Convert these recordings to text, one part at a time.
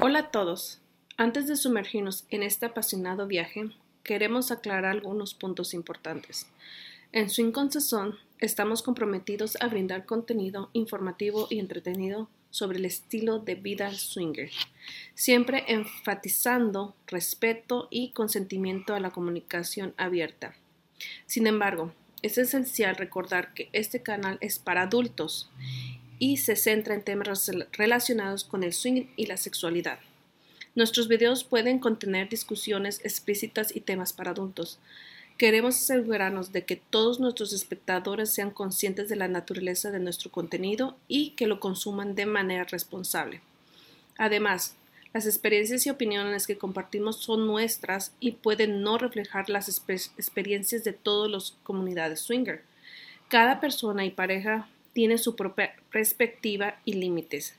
Hola a todos. Antes de sumergirnos en este apasionado viaje, queremos aclarar algunos puntos importantes. En Swing con Sazón estamos comprometidos a brindar contenido informativo y entretenido sobre el estilo de vida swinger, siempre enfatizando respeto y consentimiento a la comunicación abierta. Sin embargo, es esencial recordar que este canal es para adultos y se centra en temas relacionados con el swing y la sexualidad. Nuestros videos pueden contener discusiones explícitas y temas para adultos. Queremos asegurarnos de que todos nuestros espectadores sean conscientes de la naturaleza de nuestro contenido y que lo consuman de manera responsable. Además, las experiencias y opiniones que compartimos son nuestras y pueden no reflejar las experiencias de todas las comunidades swinger. Cada persona y pareja tiene su propia perspectiva y límites.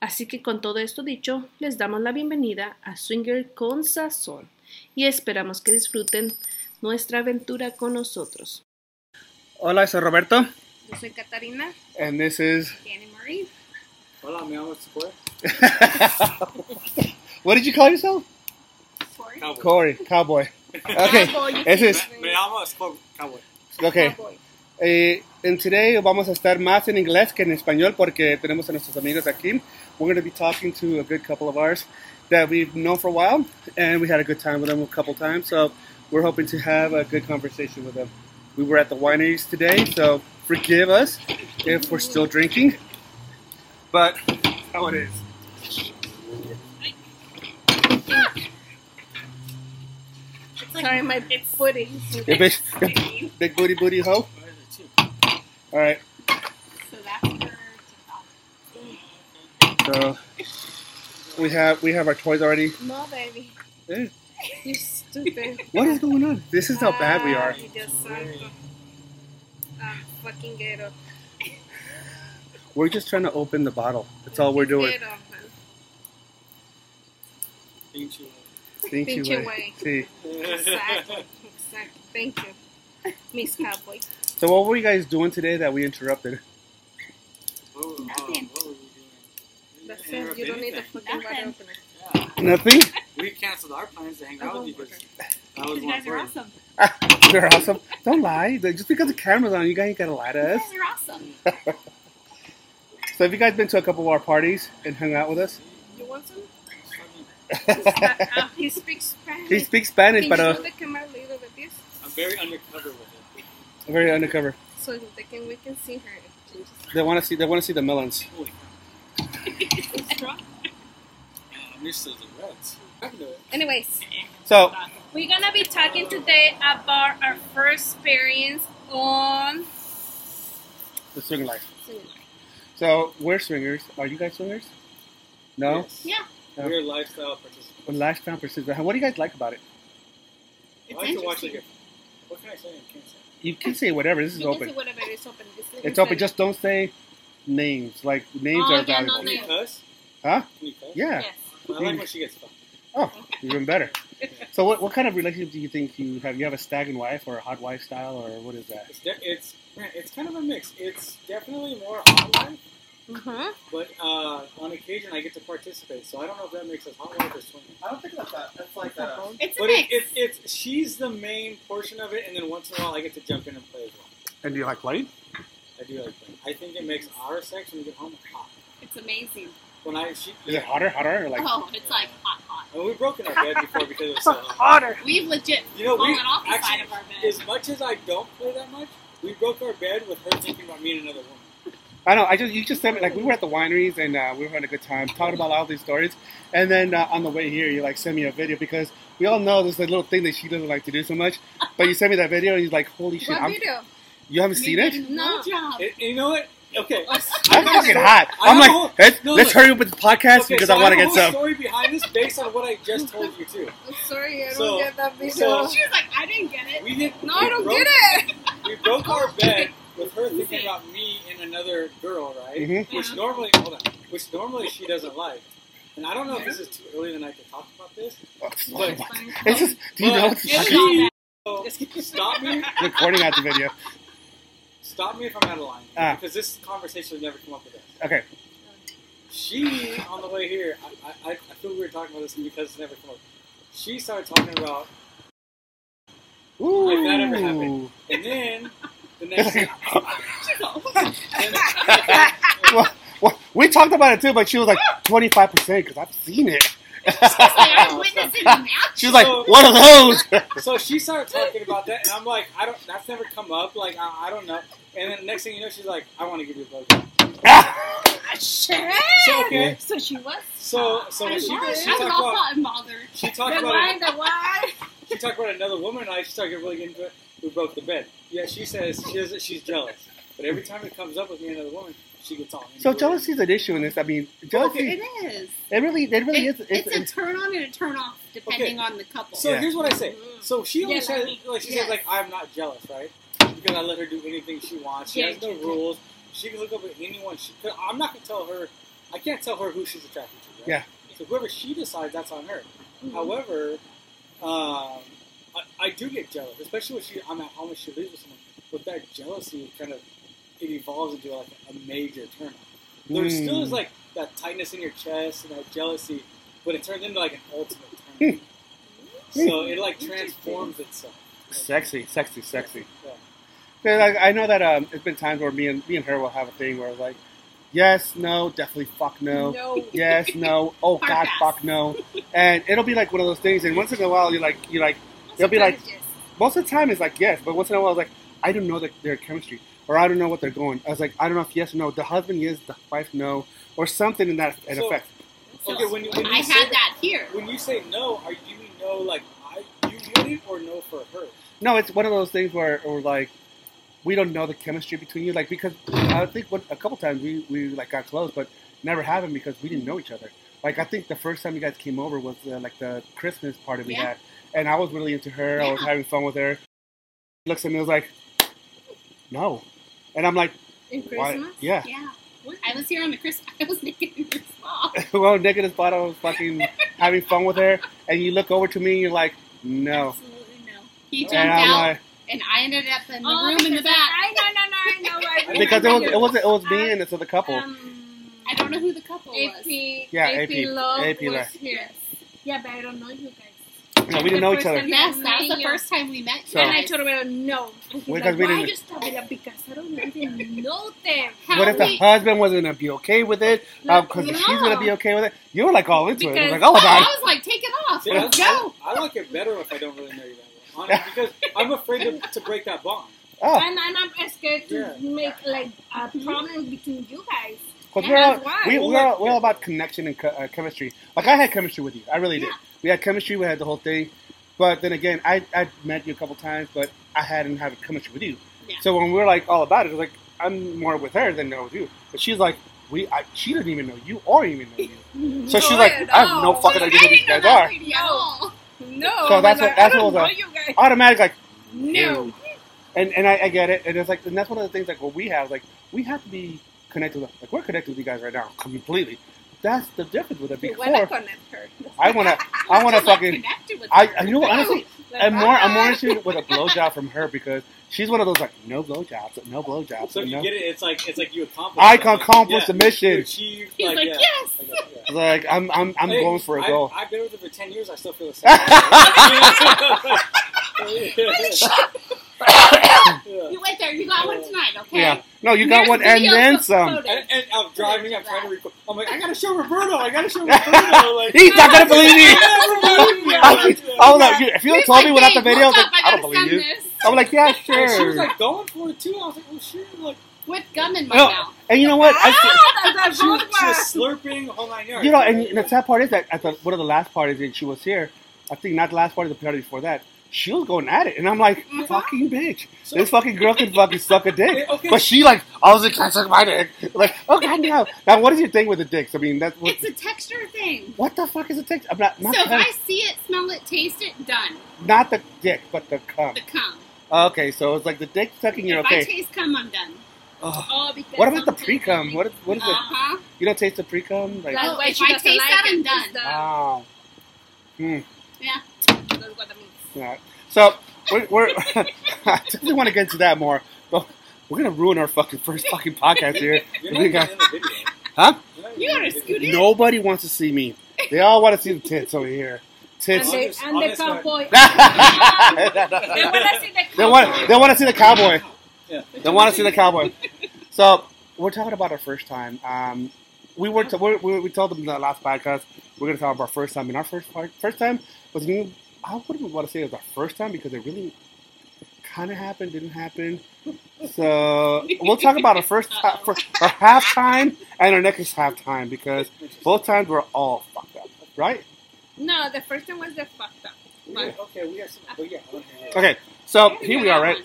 Así que con todo esto dicho, les damos la bienvenida a Swinger con Sazón y esperamos que disfruten nuestra aventura con nosotros. Hola, soy Roberto. Yo soy Catarina. And this is. Annie Marie. Hola, me llamo Square. what did you call yourself? Sorry. Cowboy. Corey, cowboy. Okay, Cowboy, ese es. Me, me llamo Cowboy. Okay. Cowboy. Eh, and today vamos a estar más en inglés que en español porque tenemos a nuestros amigos aquí. We're going to be talking to a good couple of ours that we've known for a while, and we had a good time with them a couple times. So we're hoping to have a good conversation with them. We were at the wineries today, so forgive us if we're still drinking, but how it is. Sorry, my footing. Yeah, big, big booty booty hoe. All right, So that's for so we have we have our toys already. No, baby. Eh, You stupid. What is going on? This is how bad we are. Ay, Dios santo. Ah, fucking ghetto. We're just trying to open the bottle. That's all we're doing. Ghetto, man. Pinche. Pinche Pinche way. way. Sí. Exactly. Exactly. Thank you, Miss Cowboy. So what were you guys doing today that we interrupted? Nothing. what were we? That's it. You don't need a interrupt fucking water Nothing. opener. Yeah. Nothing. We canceled our plans to hang out with you okay. because that was You guys are important. awesome. They're awesome. Don't lie. Just because the camera's on, you guys ain't gotta lie to us. You us. guys are awesome. So have you guys been to a couple of our parties and hung out with us? You want some? Fucking- Ah, he speaks Spanish. He speaks Spanish, Can but you uh, show the camera a little bit this? I'm very undercover with it. very undercover. So they can, we can see her. They want to see. They want to see the melons. Holy crap. Strong. I'm used to the reds. I can do it. Anyways, So we're gonna be talking today about our first experience on. the swing life. So we're swingers. Are you guys swingers? No. Yes. Yeah. Yeah. We're lifestyle participants. Well, lifestyle persistent. What do you guys like about it? It's I like to watch like a, What can I say? I can't say. You can say whatever. This is can open. see whatever is open. This is It's open. Just don't say names. Like names Oh, are yeah, valuable. no Can you names. cuss? Huh? Can you cuss? Yeah. Yes. I like when she gets fucked. Oh, even better. So what, what kind of relationship do you think you have? You have a stag and wife or a hot wife style or what is that? It's de- it's man, it's kind of a mix. It's definitely more hot wife, Uh-huh. but uh, on occasion I get to participate. So I don't know if that makes us hot wife or swinger. I don't think that's that. That's like uh, It's a But it, mix. it, it's she's the main portion of it, and then once in a while I get to jump in and play as well. And do you like playing? I do like playing. I think it makes our sex when we get home hot. It's amazing. When I she Is it hotter, hotter, or like? oh, it's like hot, hot. and we've broken our bed before because it was so hot. hotter. We've legit You know, we fallen off the actually, side of our bed. as much as I don't play that much, we broke our bed with her thinking about me and another woman. I know. I just you just sent me like we were at the wineries and uh, we were having a good time talking about all these stories, and then uh, on the way here you like send me a video because we all know there's a little thing that she doesn't like to do so much, but you sent me that video and you're like, holy shit, What I'm, video? you haven't You seen it? No. job. And- and you know what? Okay, I'm fucking hot. I I'm like, whole- let's, no, let's hurry up with the podcast okay, because so I want to get whole some. story behind this based on what I just told you too. I'm sorry, I don't get that video. so- She was like, I didn't get it. We did. no, we I don't broke, get it. We broke our bed with her thinking about me and another girl, right? Mhm. Which Yeah. normally, hold on, which normally she doesn't like. And I don't know if this is too early in the night to talk about this. But It's just, do you know But what's It was she- all bad. so, stop me, recording out the video? stop me if I'm out of line, Ah. because this conversation would never come up with this. Okay. she on the way here, I, I, I feel we were talking about this because it's never come up. She started talking about, Ooh. Like that ever happened. and then the next thing, then, well, well, we talked about it too, but she was like 25% because I've seen it. I'm witnessing them She was like, So- one of those. so she started talking about that, and I'm like, I don't. That's never come up. Like I, I don't know. And then the next thing you know, she's like, I want to give you a blowjob. Ah, shit. So okay. So she was. So so I when was, she, I was talked all about bothered. she talked The about why, it, why? she talked about another woman, and I just started getting really into it. Who broke the bed? Yeah, she says she does, she's jealous, but every time it comes up with me and another woman, she gets all. into So it. jealousy is an issue in this. I mean, jealousy. It is. It really, it really It- is. it's, It's, a turn on and a turn off depending Okay. on the couple. So Yeah. here's what I say. Mm. So she always Yeah, says, like- like she yes. says, like I'm not jealous, right? Because I let her do anything she wants. She Yeah, has no yeah, yeah. rules. She can hook up with anyone. She, 'cause I'm not gonna tell her. I can't tell her who she's attracted to. Right? Yeah. So whoever she decides, that's on her. Mhm. However, um, I, I do get jealous, especially when she I'm at home and she lives with someone. But that jealousy kind of it evolves into like a major turn on. There Mm. still is like that tightness in your chest and that jealousy, but it turns into like an ultimate turn. so it like transforms itself. sexy, sexy, sexy. Yeah. 'Cause I, I know that um, it's been times where me and me and her will have a thing where it's like, yes, no, definitely, fuck no, No. yes, no, oh Hard god, pass. fuck no, and it'll be like one of those things. And once in a while, you're like, you're like, It'll be like- most of the time it's like yes, but once in a while, it's like I don't know that their chemistry, or I don't know what they're going. I was like, I don't know if yes or no. The husband yes, the wife no, or something in that in So- effect. So Okay, when you- when you I say had that- that here. When you say no, are you do you mean no like I you want it or no for her? No, it's one of those things where, or like, we don't know the chemistry between you, like because I think what, a couple times we we like got close, but never happened because we didn't know each other. Like I think the first time you guys came over was uh, like the Christmas party we Yeah. had, and I was really into her. I was having fun with her. She looks at me, and was like, "No," and I'm like, In "Why?" Christmas? Yeah. Yeah. I was here on the Christmas. I was naked in your spot. well, Nick in his bottle was fucking having fun with her, and you look over to me, and you're like, "No," Absolutely no. He jumped and out, like, and I ended up in the Oh, room in the because back. I no no no I know right. because it was it was it was me and it's the couple. Um, I don't know who the couple was. AP, Yeah, AP, AP, Love AP was left. here. Yeah, but I don't know you guys. No, we didn't know each other. time- Yes, that was the first time we met. So- and I told him no. And he's Because like, we why didn't- you stop it? Because I don't even know them. How What if the husband wasn't gonna be okay with it? No, uh, Because no. she's gonna be okay with it. You were like all into it. It was like all Oh, about I was like, take it off. See, Let's I, go. I, I like it better if I don't really know you that well, honestly, because I'm afraid to, to break that bond. Oh, And, and I'm scared to Yeah. make like a problem between you guys. Because we're all, we, we're, all, we're all about connection and uh, chemistry. Like I had chemistry with you. I really did. We had chemistry. We had the whole thing. But then again, I I met you a couple times, but I hadn't had a chemistry with you. Yeah. So when we were like all about it, it was like I'm more with her than I with you. But she's like, we I, she doesn't even know you or even know you. So she's like, I have no fucking idea who these guys are. No. So that's what- that's what was a- Automatic like. No. And and I, I get it, and it's like, and that's one of the things like what we have, like we have to be connected with, like we're connected with you guys right now completely. That's the difference with it. You wanna Before connect her. I wanna, I wanna I'm not fucking, connected with I, her. I you know what, honestly, Like, I'm more, I'm more bye. interested with a blowjob from her because she's one of those like no blowjobs, no blowjobs, So if you you know? get it, it's like it's like you accomplish. I can something. accomplish Yeah. the mission. You achieve, He's like, yeah. yes. I yeah. Like I'm, I'm, I'm Hey, going for a goal. I've been with her for ten years. I still feel the same. Yeah. You wait there. You got one tonight, okay? Yeah, no, you got There's one and videos then some. And, and I'm driving. I'm trying to record. I'm like, I gotta show Roberto. I gotta show Roberto. Like, He's not gonna believe me. I I was, I was like, if you had told like, me without the video, I like, up, I don't believe you. this." I'm like, yeah, And she was sure. like going for it too. I was like, oh shit. Like, With gum in my No, mouth. and you know what? I, Ah, she, was, good she was slurping the whole nine yards. You know, and, and the sad part is that at the, one of the last parties that she was here, I think not the last party, the party before that, she was going at it, and I'm like, fucking bitch, So- this fucking girl can fucking suck a dick, Okay, okay. but she like, I was like, can I suck my dick? Like, oh god no. Now, what is your thing with the dicks? I mean, that's what, It's a texture thing. what the fuck is a texture? I'm not not so if I see it, smell it, taste it, done. not the dick, but the cum. The cum. Okay, so it's like the dick sucking. You're if I taste cum, I'm done. Ugh. Oh, because What about the something- pre cum? What is what is Uh it? You don't taste the pre cum? Like, That's Oh, if I taste like that, it, I'm done. the- wow. Hmm. Yeah. That's that. Yeah. So we're, we're I definitely want to get into that more, but we're gonna ruin our fucking first fucking podcast here. You're not got- in the video. Huh? You gotta scoot in. Nobody wants to see me. They all want to see the tits over here. And Tits. the, Honest- and the honest cowboy. they They wanna see the cowboy. They want. They want to see the cowboy. Yeah. They want to see the cowboy. So we're talking about our first time. Um, we were. T- we we we told them in the last podcast we're going to talk about our first time. And our first part, first time was new. I wouldn't want to say it was our first time because it really kind of happened, didn't happen. So we'll talk about our first time, for our half time and our next half time because both times were all fucked up, right? No, the first time was the fucked up. Yeah, okay, we got some. But yeah, okay. Okay, so here we are, right?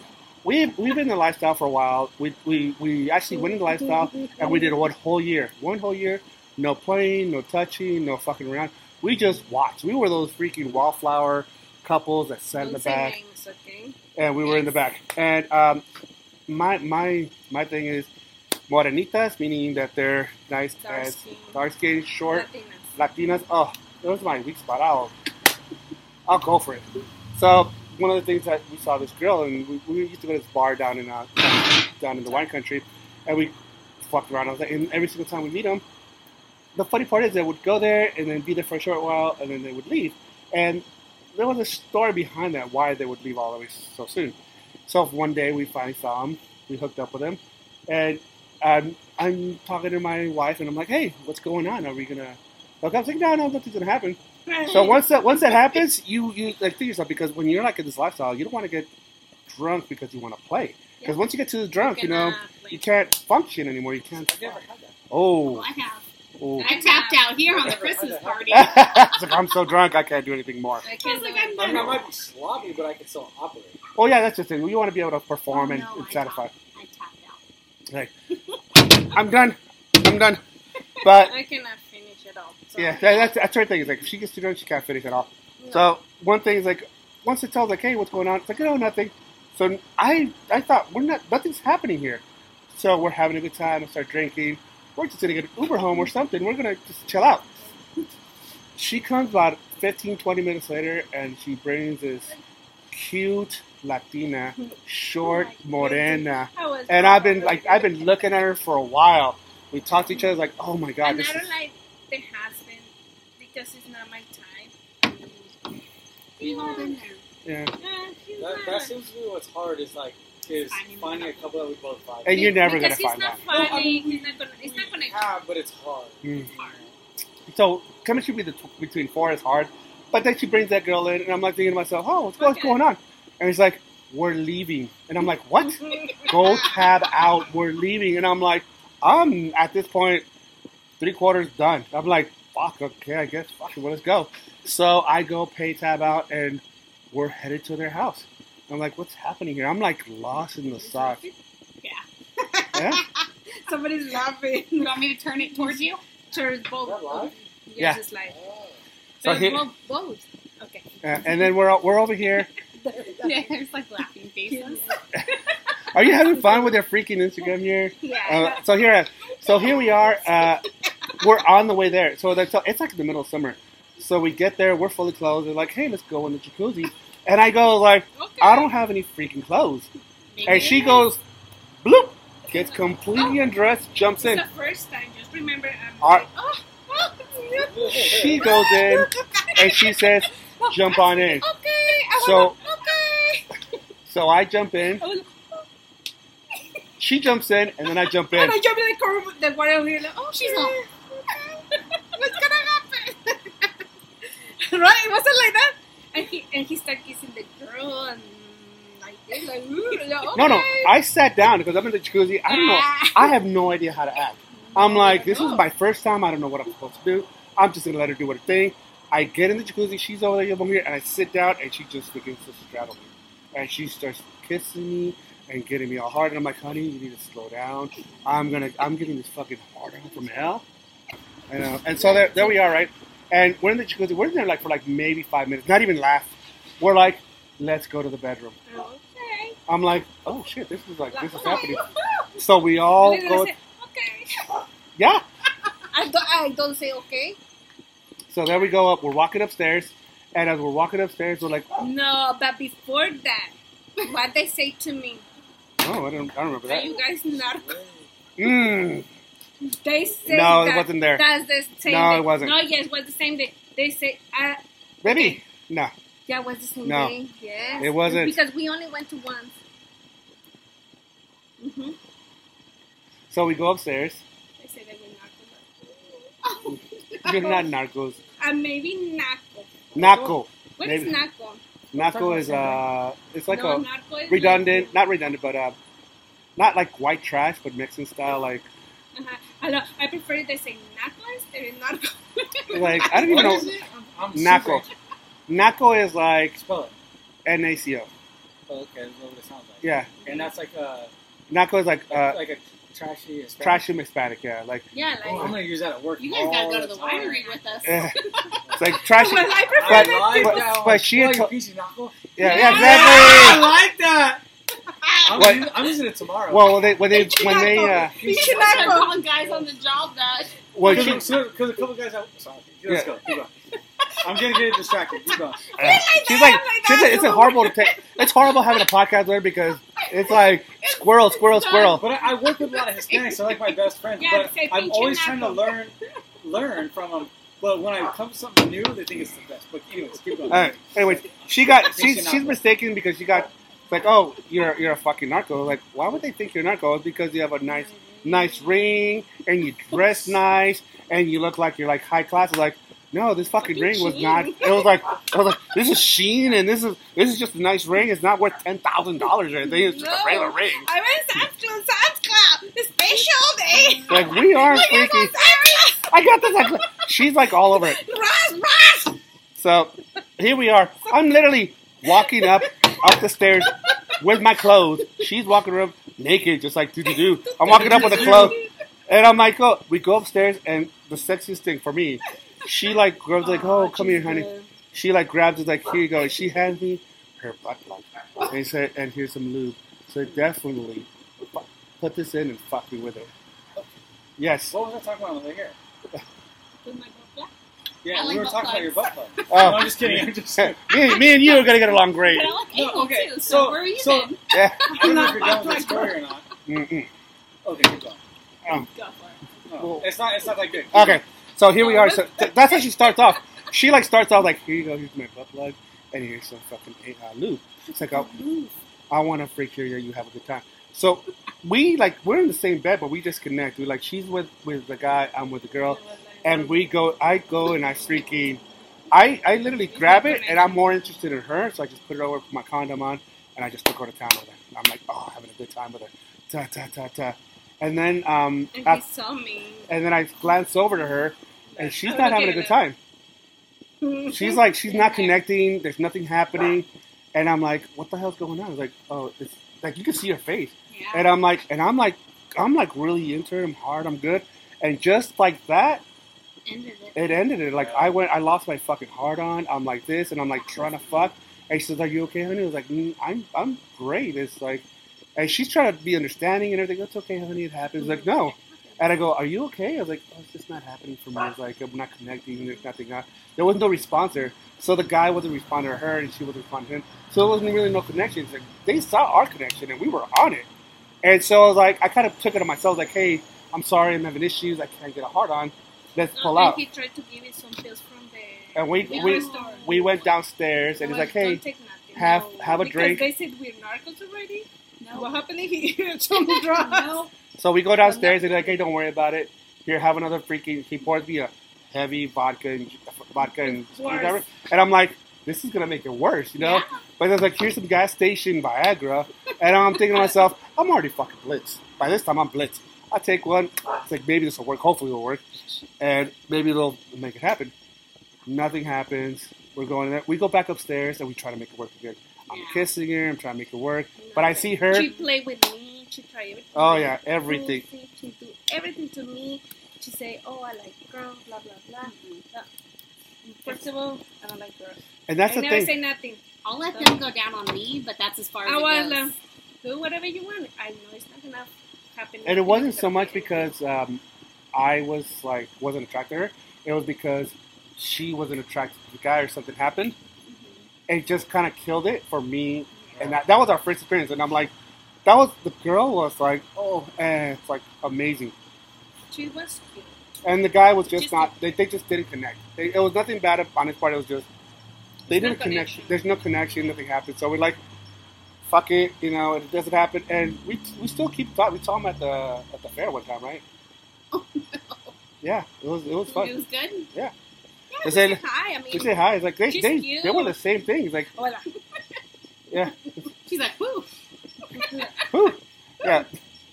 We've we've been in the lifestyle for a while. We we, we actually went in the lifestyle and we did one whole year. One whole year, no playing, no touching, no fucking around. We just watched. We were those freaking wallflower couples that sat in the back, and we were in the back. And um, my my my thing is morenitas, meaning that they're nice Dark skin. dark skin, short, Latinas. Latinas. Oh, that was my weak spot. I'll, I'll go for it. So one of the things that we saw this girl, and we, we used to go to this bar down in uh, down in the wine country, and we fucked around. I was like, and every single time we meet them, the funny part is they would go there and then be there for a short while, and then they would leave. And there was a story behind that why they would leave all the way so soon. So one day we finally saw him, we hooked up with him, and um, I'm talking to my wife, and I'm like, "Hey, what's going on? Are we gonna up?" She's like, "No, no, nothing's gonna happen." So once that once that happens, you you like think yourself because when you're like in this lifestyle, you don't want to get drunk because you want to play. Because Yeah. once you get to the drunk, you know, Cannot you can't function anymore. You can't. I've never had that. Oh, I have. Oh. I tapped out here on the Christmas party. it's like I'm so drunk, I can't do anything more. I I can't was like, I'm. I mean, I might be sloppy, but I can still operate. Oh yeah, that's the thing. You want to be able to perform Oh, and, no, and I satisfy. tapped- I tapped out. I'm done. I'm done. But I cannot finish it all. So. yeah, that, that's that's her thing. Is like if she gets too drunk, she can't finish it all. No. So one thing is like once it tells like, hey, what's going on? It's like, oh, nothing. So I I thought we're not nothing's happening here. So we're having a good time. I start drinking. We're just gonna get an Uber home or something. We're gonna just chill out. She comes about 15, 20 minutes later, and she brings this cute Latina, short, Oh morena, and I've been like I've been looking at her for a while. We talked to each other like, oh my god, and this I don't like the husband because it's not my type. You hold in there. yeah. Uh, That, that seems to be what's hard is like is Finding finding a a couple that we both vibe. And you're never gonna he's find not that. Well, I mean, he's not gonna. It's not gonna. Yeah, but it's hard. Mm. Hard. So chemistry be the, between four is hard, but then she brings that girl in, and I'm like thinking to myself, oh, what's, what's going on? And he's like, we're leaving, and I'm like, what? Go tab out. We're leaving, and I'm like, I'm at this point three quarters done. I'm like, fuck, okay, I guess, fuck it, well, let's go. So I go pay tab out, and we're headed to their house. I'm like, what's happening here? I'm like lost in the sauce. Yeah? yeah? Somebody's laughing. You want me to turn it towards you? Church both. Is that live? Yes, Yeah. it's like. Oh. So But here- both, both. Okay. Uh, and then we're we're over here. Yeah, there's like laughing faces. Are you having fun with your freaking Instagram here? Yeah. Uh, so here, so here we are. Uh, we're on the way there. So that's it's like in the middle of summer. So we get there. We're fully clothed. They're like, "Hey, let's go in the jacuzzi." And I go like, okay. "I don't have any freaking clothes." Maybe And she goes, "Bloop!" Gets completely oh. undressed, jumps It's in. the first time. Just remember, Our- like, oh, oh, She goes in and she says, "Jump on in." Okay. I So- okay. So I jump in. She jumps in, and then I jump in. and I jump in the car. The guardian here, like, oh, She's okay. What's gonna happen? right? It wasn't like that. And he and he started kissing the girl and like this, like, okay. No, no. I sat down because I'm in the jacuzzi. I don't know. Ah. I have no idea how to act. I'm like, this is my first time. I don't know what I'm supposed to do. I'm just gonna let her do her thing. I get in the jacuzzi. She's over there, I'm here, and I sit down, and she just begins to straddle me, and she starts kissing me and getting me all hard. And I'm like, honey, you need to slow down. I'm gonna, I'm getting this fucking hard on from hell. You uh, know? And so there, there we are, right? And we're in the jacuzzi. We're in there like for like maybe five minutes, not even laugh. We're like, let's go to the bedroom. Okay. I'm like, oh shit, this is like this is happening. So we all And then I go, said, okay. yeah. I don't, I don't say okay. So there we go up. We're walking upstairs, and as we're walking upstairs, we're like, No, but before that, what they say to me? oh, I don't, I don't remember that. Are you guys not? Mm. They say No, it that wasn't there. That's the same. No, day. it wasn't. No, yes, it was the same day. They say, uh, Maybe. No. yeah, it was the same No. day. Yes, It wasn't. because we only went to once. Mm-hmm. So we go upstairs. They say they were narcos. You're not narcos. Uh, maybe naco. Naco. What is Maybe. naco? Naco is uh, it's like no, a redundant, Like, not redundant, but uh, not like white trash, but Mexican style. Like, uh-huh. I, lo- I prefer it they say naco instead of narco. like I don't even What know. is it? I'm, I'm Naco. super- Naco is like Spell it. N A C O. Oh, okay, that's what it sounds like. Yeah, And that's like a Naco is like uh, like a trashy Hispanic. trashy Hispanic. Yeah, like yeah, like. Oh, I'm gonna use that at work. You guys gotta go to the time. winery with us. eh, it's like trashy. Well, I prefer But- that I like but- but one. she had to- you piece of knuckle? Yeah, yeah, Yeah. I like that. I'm, What? using, I'm using it tomorrow. Well, when they when they when they uh, Pinche Start naco. calling guys on the job that. well, because a couple guys have. Sorry, let's Yeah. go. Keep going. I'm gonna get distracted. Keep going. uh, she's like she's like, it's horrible to take. It's horrible having a podcast there because it's like squirrel, squirrel, squirrel. But I, I work with a lot of Hispanics. They're like my best friends. Yeah, but I'm always trying to learn learn from them. But when I come to something new, they think it's the best. But anyways, keep going. All right. Anyways, she got she's she's mistaken because she got it's like oh you're you're a fucking narco. Like why would they think you're a narco? It's because you have a nice nice ring and you dress nice and you look like you're like high class. It's like no, this fucking ring was not. It was like I was like this is Sheen and this is this is just a nice ring. It's not worth ten thousand dollars or anything. It's just a regular ring. I went to Sam's Club. The special day. Like we are freaking. I got this. Like, she's like all over it. Ross, Ross. So here we are. I'm literally walking up up the stairs with my clothes. She's walking up naked, just like do do do. I'm walking up with the clothes, and I'm like, oh, we go upstairs, and the sexiest thing for me, she like grabs like, oh, come here, honey. She like grabs it like, here you go. And she hands me her butt plug, and he said, and here's some lube. So definitely put this in and fuck me with it. Yes. What was I talking about over here? With my butt Yeah, I we like were butt talking about your butt plug. Oh. No, I'm just kidding. I'm just. I me, me and you are gonna get along great. But I like No, anal okay, too, so, so- we're even. so- Yeah. don't know if you're done with the story or not. Mm-mm. Okay, keep going. Go for it. No, it's not. It's not that good. Okay, so here we are. So th- that's how she starts off. She like starts off like, here you go, here's my butt plug, and here's some fucking uh, lube. It's like, oh, I want to freak here, you have a good time. So we like we're in the same bed, but we just connect. We like she's with with the guy, I'm with the girl, and we go. I go and I freaking, I I literally grab it, and I'm more interested in her, so I just put it over, put my condom on, and I just go to town with her. And I'm like, oh, having a good time with her, ta ta ta ta, and then um, And he saw me. and then I glance over to her, and she's not having a good time. She's like, she's not connecting. There's nothing happening, and I'm like, what the hell's going on? I was like, oh, it's like you can see her face, Yeah. and I'm like, and I'm like, I'm like really into her. I'm hard. I'm good, and just like that, Ended it. it ended it. Like I went, I lost my fucking heart on. I'm like this, and I'm like trying to fuck. And she says, "Are you okay, honey?" I was like, mm, "I'm, I'm great." It's like, and she's trying to be understanding and everything. It's okay, honey. It happens. Like no, and I go, "Are you okay?" I was like, "Oh, it's just not happening for me." It's like I'm not connecting. There's nothing. There was no response there. So the guy wasn't responding to her, and she wasn't responding to him. So there wasn't really no connection. Like they saw our connection, and we were on it. And so I was like, I kind of took it on myself. Like, hey, I'm sorry, I'm having issues. I can't get a heart on. Let's pull and out. he tried to give me some pills from the. And we we store. we went downstairs, and he's like, hey, nothing. have- No. have a because drink. they said we're narcos already. No. What happened if he had some drugs? No. So we go downstairs and they're like, hey, don't worry about it. Here, have another freaking. He pours me a heavy vodka and vodka and whatever. And I'm like, this is gonna make it worse, you know. Yeah. But it's like, here's some gas station Viagra, and I'm thinking to myself, I'm already fucking blitzed. By this time, I'm blitzed. I take one. It's like maybe this will work. Hopefully, it'll work, and maybe it'll make it happen. Nothing happens. We're going there. We go back upstairs and we try to make it work again. I'm Yeah. kissing her. I'm trying to make it work. But I see her. She played with me. She tried everything. Oh yeah, everything. She, she do everything to me. She say, "Oh, I like girls." Blah blah blah. Uh, First of all, I don't like girls. And that's I the never thing. say nothing. I'll let them go down on me, but that's as far as I it was goes. uh, do whatever you want. I know it's not gonna happen. and it wasn't so much because um, I was like wasn't attracted to her. It was because she wasn't attracted to the guy or something happened. Mm-hmm. It just kind of killed it for me, and that, that was our first experience. And I'm like, that was the girl was like, oh, and it's like amazing. She was cute. and the guy was just, Just- not. They, they just didn't connect. They, it was nothing bad on his part. It was just they didn't connect. connection. There's no connection. Nothing happened. So we're like, fuck it. You know, it doesn't happen. And we we still keep talking. We saw him at the at the fair one time, right? Oh no. Yeah, it was it was fun. It was good. Yeah. Yeah, They just say- hi. I mean, We say hi. It's like they She's they, cute. they were the same thing. It's like oh, hola. yeah, She's like, whoo. whew, yeah.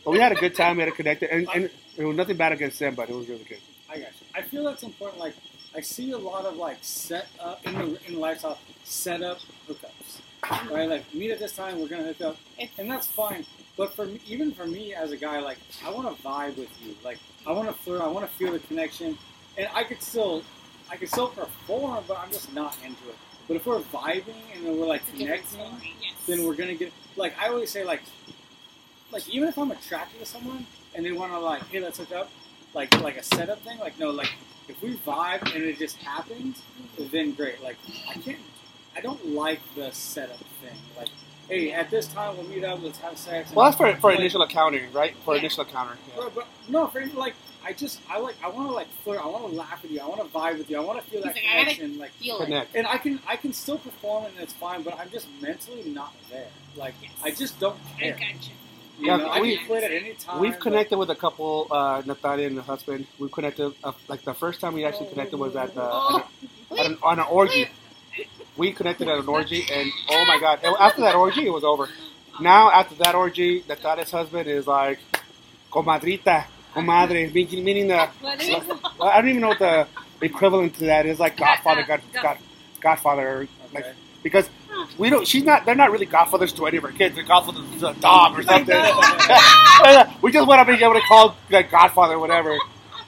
But we had a good time. We had a connected, and, and it was nothing bad against them, but it was really good. I got you. I feel that's important. Like I see a lot of like set up in the in the lifestyle set up hookups. Right, like meet at this time, we're gonna hook up, and that's fine. But for me, even for me as a guy, like I want to vibe with you. Like I want to flirt. I want to feel the connection, and I could still, I could still perform, but I'm just not into it. But if we're vibing and then we're like connecting. Yes. then we're gonna get like I always say like like even if I'm attracted to someone and they want to like hey let's hook up like like a setup thing like no like if we vibe and it just happens then great like I can't I don't like the setup thing like hey at this time we'll meet up let's have sex Well, that's for for like, initial encountering, right? For Yeah. initial encounter. Yeah. but, but no for like I just I like I want to like flirt I want to laugh with you I want to vibe with you I want to feel that like, connection like Feel it. Connect. and I can I can still perform and it's fine, but I'm just mentally not there. Like Yes. I just don't I care. gotcha. You Yeah, know, I we- can quit at any time. We've but- connected with a couple, uh, Natalia and the husband. We've connected, uh, like the first time we actually connected was at, the, Oh, at an, on an orgy. We connected at an orgy, and oh my god! After that orgy, it was over. Now after that orgy, the Natalia's husband is like comadrita, comadre, meaning meaning the What is well, I don't even know what the equivalent to that is. Like Godfather, God, God, Godfather, like Okay. because we don't. She's not. They're not really godfathers to any of our kids. They're godfathers to a dog or something. Uh, we just want to be able to call like godfather, whatever,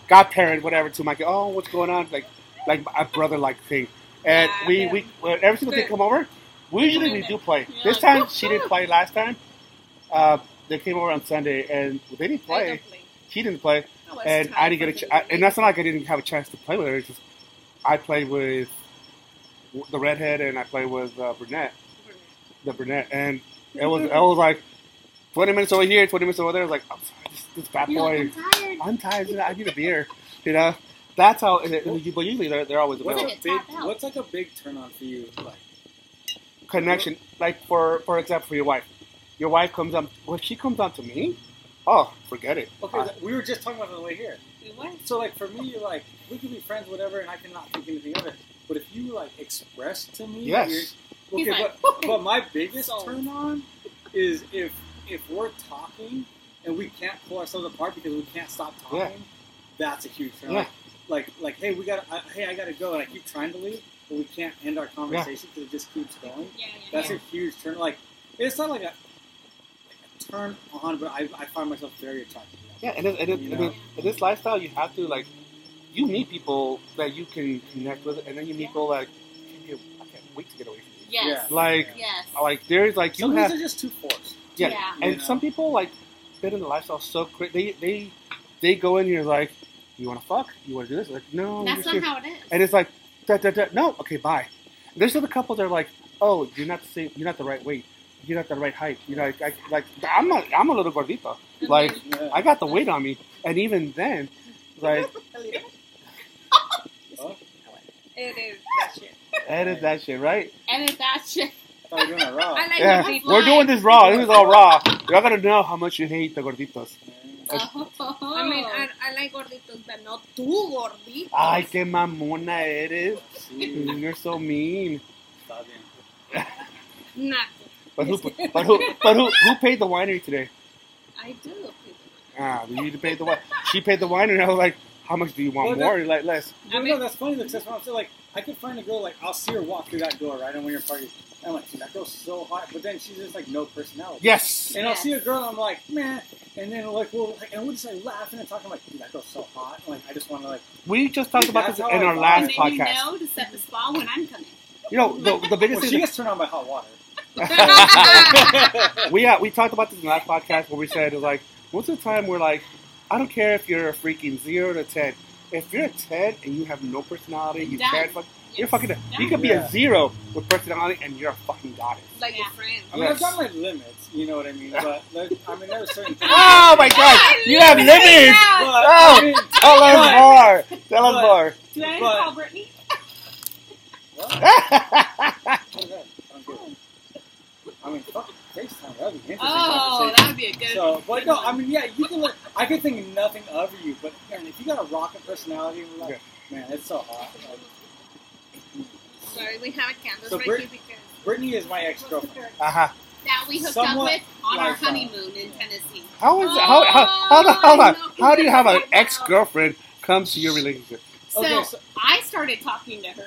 godparent, whatever, to my kid. Oh, what's going on? Like, like a brother like thing. And we we every single they come over, we usually we do play. This time she didn't play. Last time, uh, they came over on Sunday and they didn't play. She didn't play I and I didn't get a ch- I, and that's not like I didn't have a chance to play with her. It's just I played with the redhead and I played with uh, brunette, the brunette, and it was I was like twenty minutes over here, twenty minutes over there. I was like, I'm sorry, this, this bad boy, I'm tired. I'm tired. I need a beer. You know, that's how. It, it, but usually they're, they're always What's available. a big What's like a big turn on for you? Like Connection, like for for example, for your wife, your wife comes up. When she comes up to me, oh, forget it. okay, Uh, we were just talking about it on the way here. So like for me, like we can be friends, whatever, and I cannot think anything of it. But if you like express to me, Yes. you're- He's okay, like, but, but my biggest Sold. turn on is if if we're talking and we can't pull ourselves apart because we can't stop talking. Yeah. That's a huge turn. Yeah. Like, like like hey, we got to hey, I gotta go, and I keep trying to leave, but we can't end our conversation because it just keeps going. Yeah, yeah, That's yeah. a huge turn. Like it's not like a, a turn on, but I, I find myself very attracted. to that. Yeah, and, it, and, it, You and know? it, in this lifestyle, you have to like, you meet people that you can connect with, and then you meet people that can get, I can't wait to get away from you. Yes. Yeah. Like, Yes. like there's like you Some have, things are just too forced. yeah, Yeah. and You know? some people like fit in the lifestyle so quick. They they they go in here like, you want to fuck? You want to do this? Like, no. That's you're not how it is. And it's like, da, da, da, no, okay, bye. There's other couples that are like, oh, you're not the same, you're not the right weight, you're not the right height. You know, like, I, like I'm not, I'm a little gordita. Like, Yeah. I got the weight on me, and even then, like, Oh, It is that shit. edit that shit, right? Edit that shit. I thought we were doing it raw. I like Yeah, gorditos. we're doing this raw. This is all raw. Y'all gotta know how much you hate the gorditos. Oh. I mean, I, I like gorditos, but not too gorditos. Ay, qué mamona eres. Sí, You're so mean. está bien. Nah, But who, but who, but who, who paid the winery today? I do. Ah, you pay the wine. She paid the winery. And I was like, how much do you want Well, more? You're like less. Well, mean- no, that's funny because that's what I'm saying. Like, I could find a girl, like, I'll see her walk through that door, right, on one of your parties. And I'm like, dude, that girl's so hot. But then she's just, like, no personality. Yes. And I'll see a girl, and I'm like, man. And then, like, we'll, like, and we'll just, like, laughing and talking. I'm like, dude, that girl's so hot. And, like, I just want to, like, We just talked about this in I our last and then you podcast. know to set the spot when I'm coming. You know, the, the biggest well, she thing. gets turned on by hot water. we uh, we talked about this in the last podcast where we said it was like, what's the time where like, I don't care if you're a freaking zero to ten. If you're a ten and you have no personality, you Done. can't fuck, You're fucking. You could be Yeah. a zero with personality, and you're a fucking goddess. Like Yeah. your friend. I mean, I've Yes. got my limits, you know what I mean? But there, I mean, there are certain things. Oh my god, you have limits. But, Oh, I mean, tell us more. Tell us more. Do I But- call Brittany? What? What is that? I don't it. Mean, fuck FaceTime. That'd be interesting. Oh, that would be a good. So, but good no, one. I mean, yeah, you can. Look, I could think nothing of you, but man, if you got a rocket personality, we're like, man, it's so hot. Like, Sorry, we have a candle So right Brit- here because Brittany is my ex-girlfriend. Uh huh. that we hooked somewhat up with on our like that. honeymoon in Tennessee. How is how how how, the, Oh, how, I how do you have an ex girlfriend come to your relationship? So, Okay, so- I started talking to her.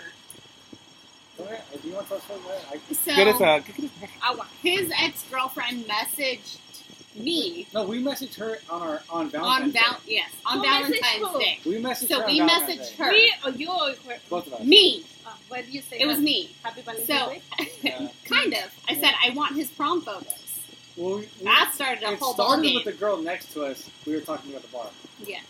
Go ahead. If you want to talk about it, So Get us a. Get uh, his ex girlfriend messaged me no, we messaged her on our on Valentine's on Valentine's val- Day. yes on Who Valentine's? Day. We messaged So her we Valentine's messaged Day. her. we or you Both of us. Me. What do you say? It was me. Happy Valentine's So Day. Kind of. I said I want his prom photos. Well, we, we, That started a it whole ball started game. with the girl next to us. We were talking about the bar. Yes.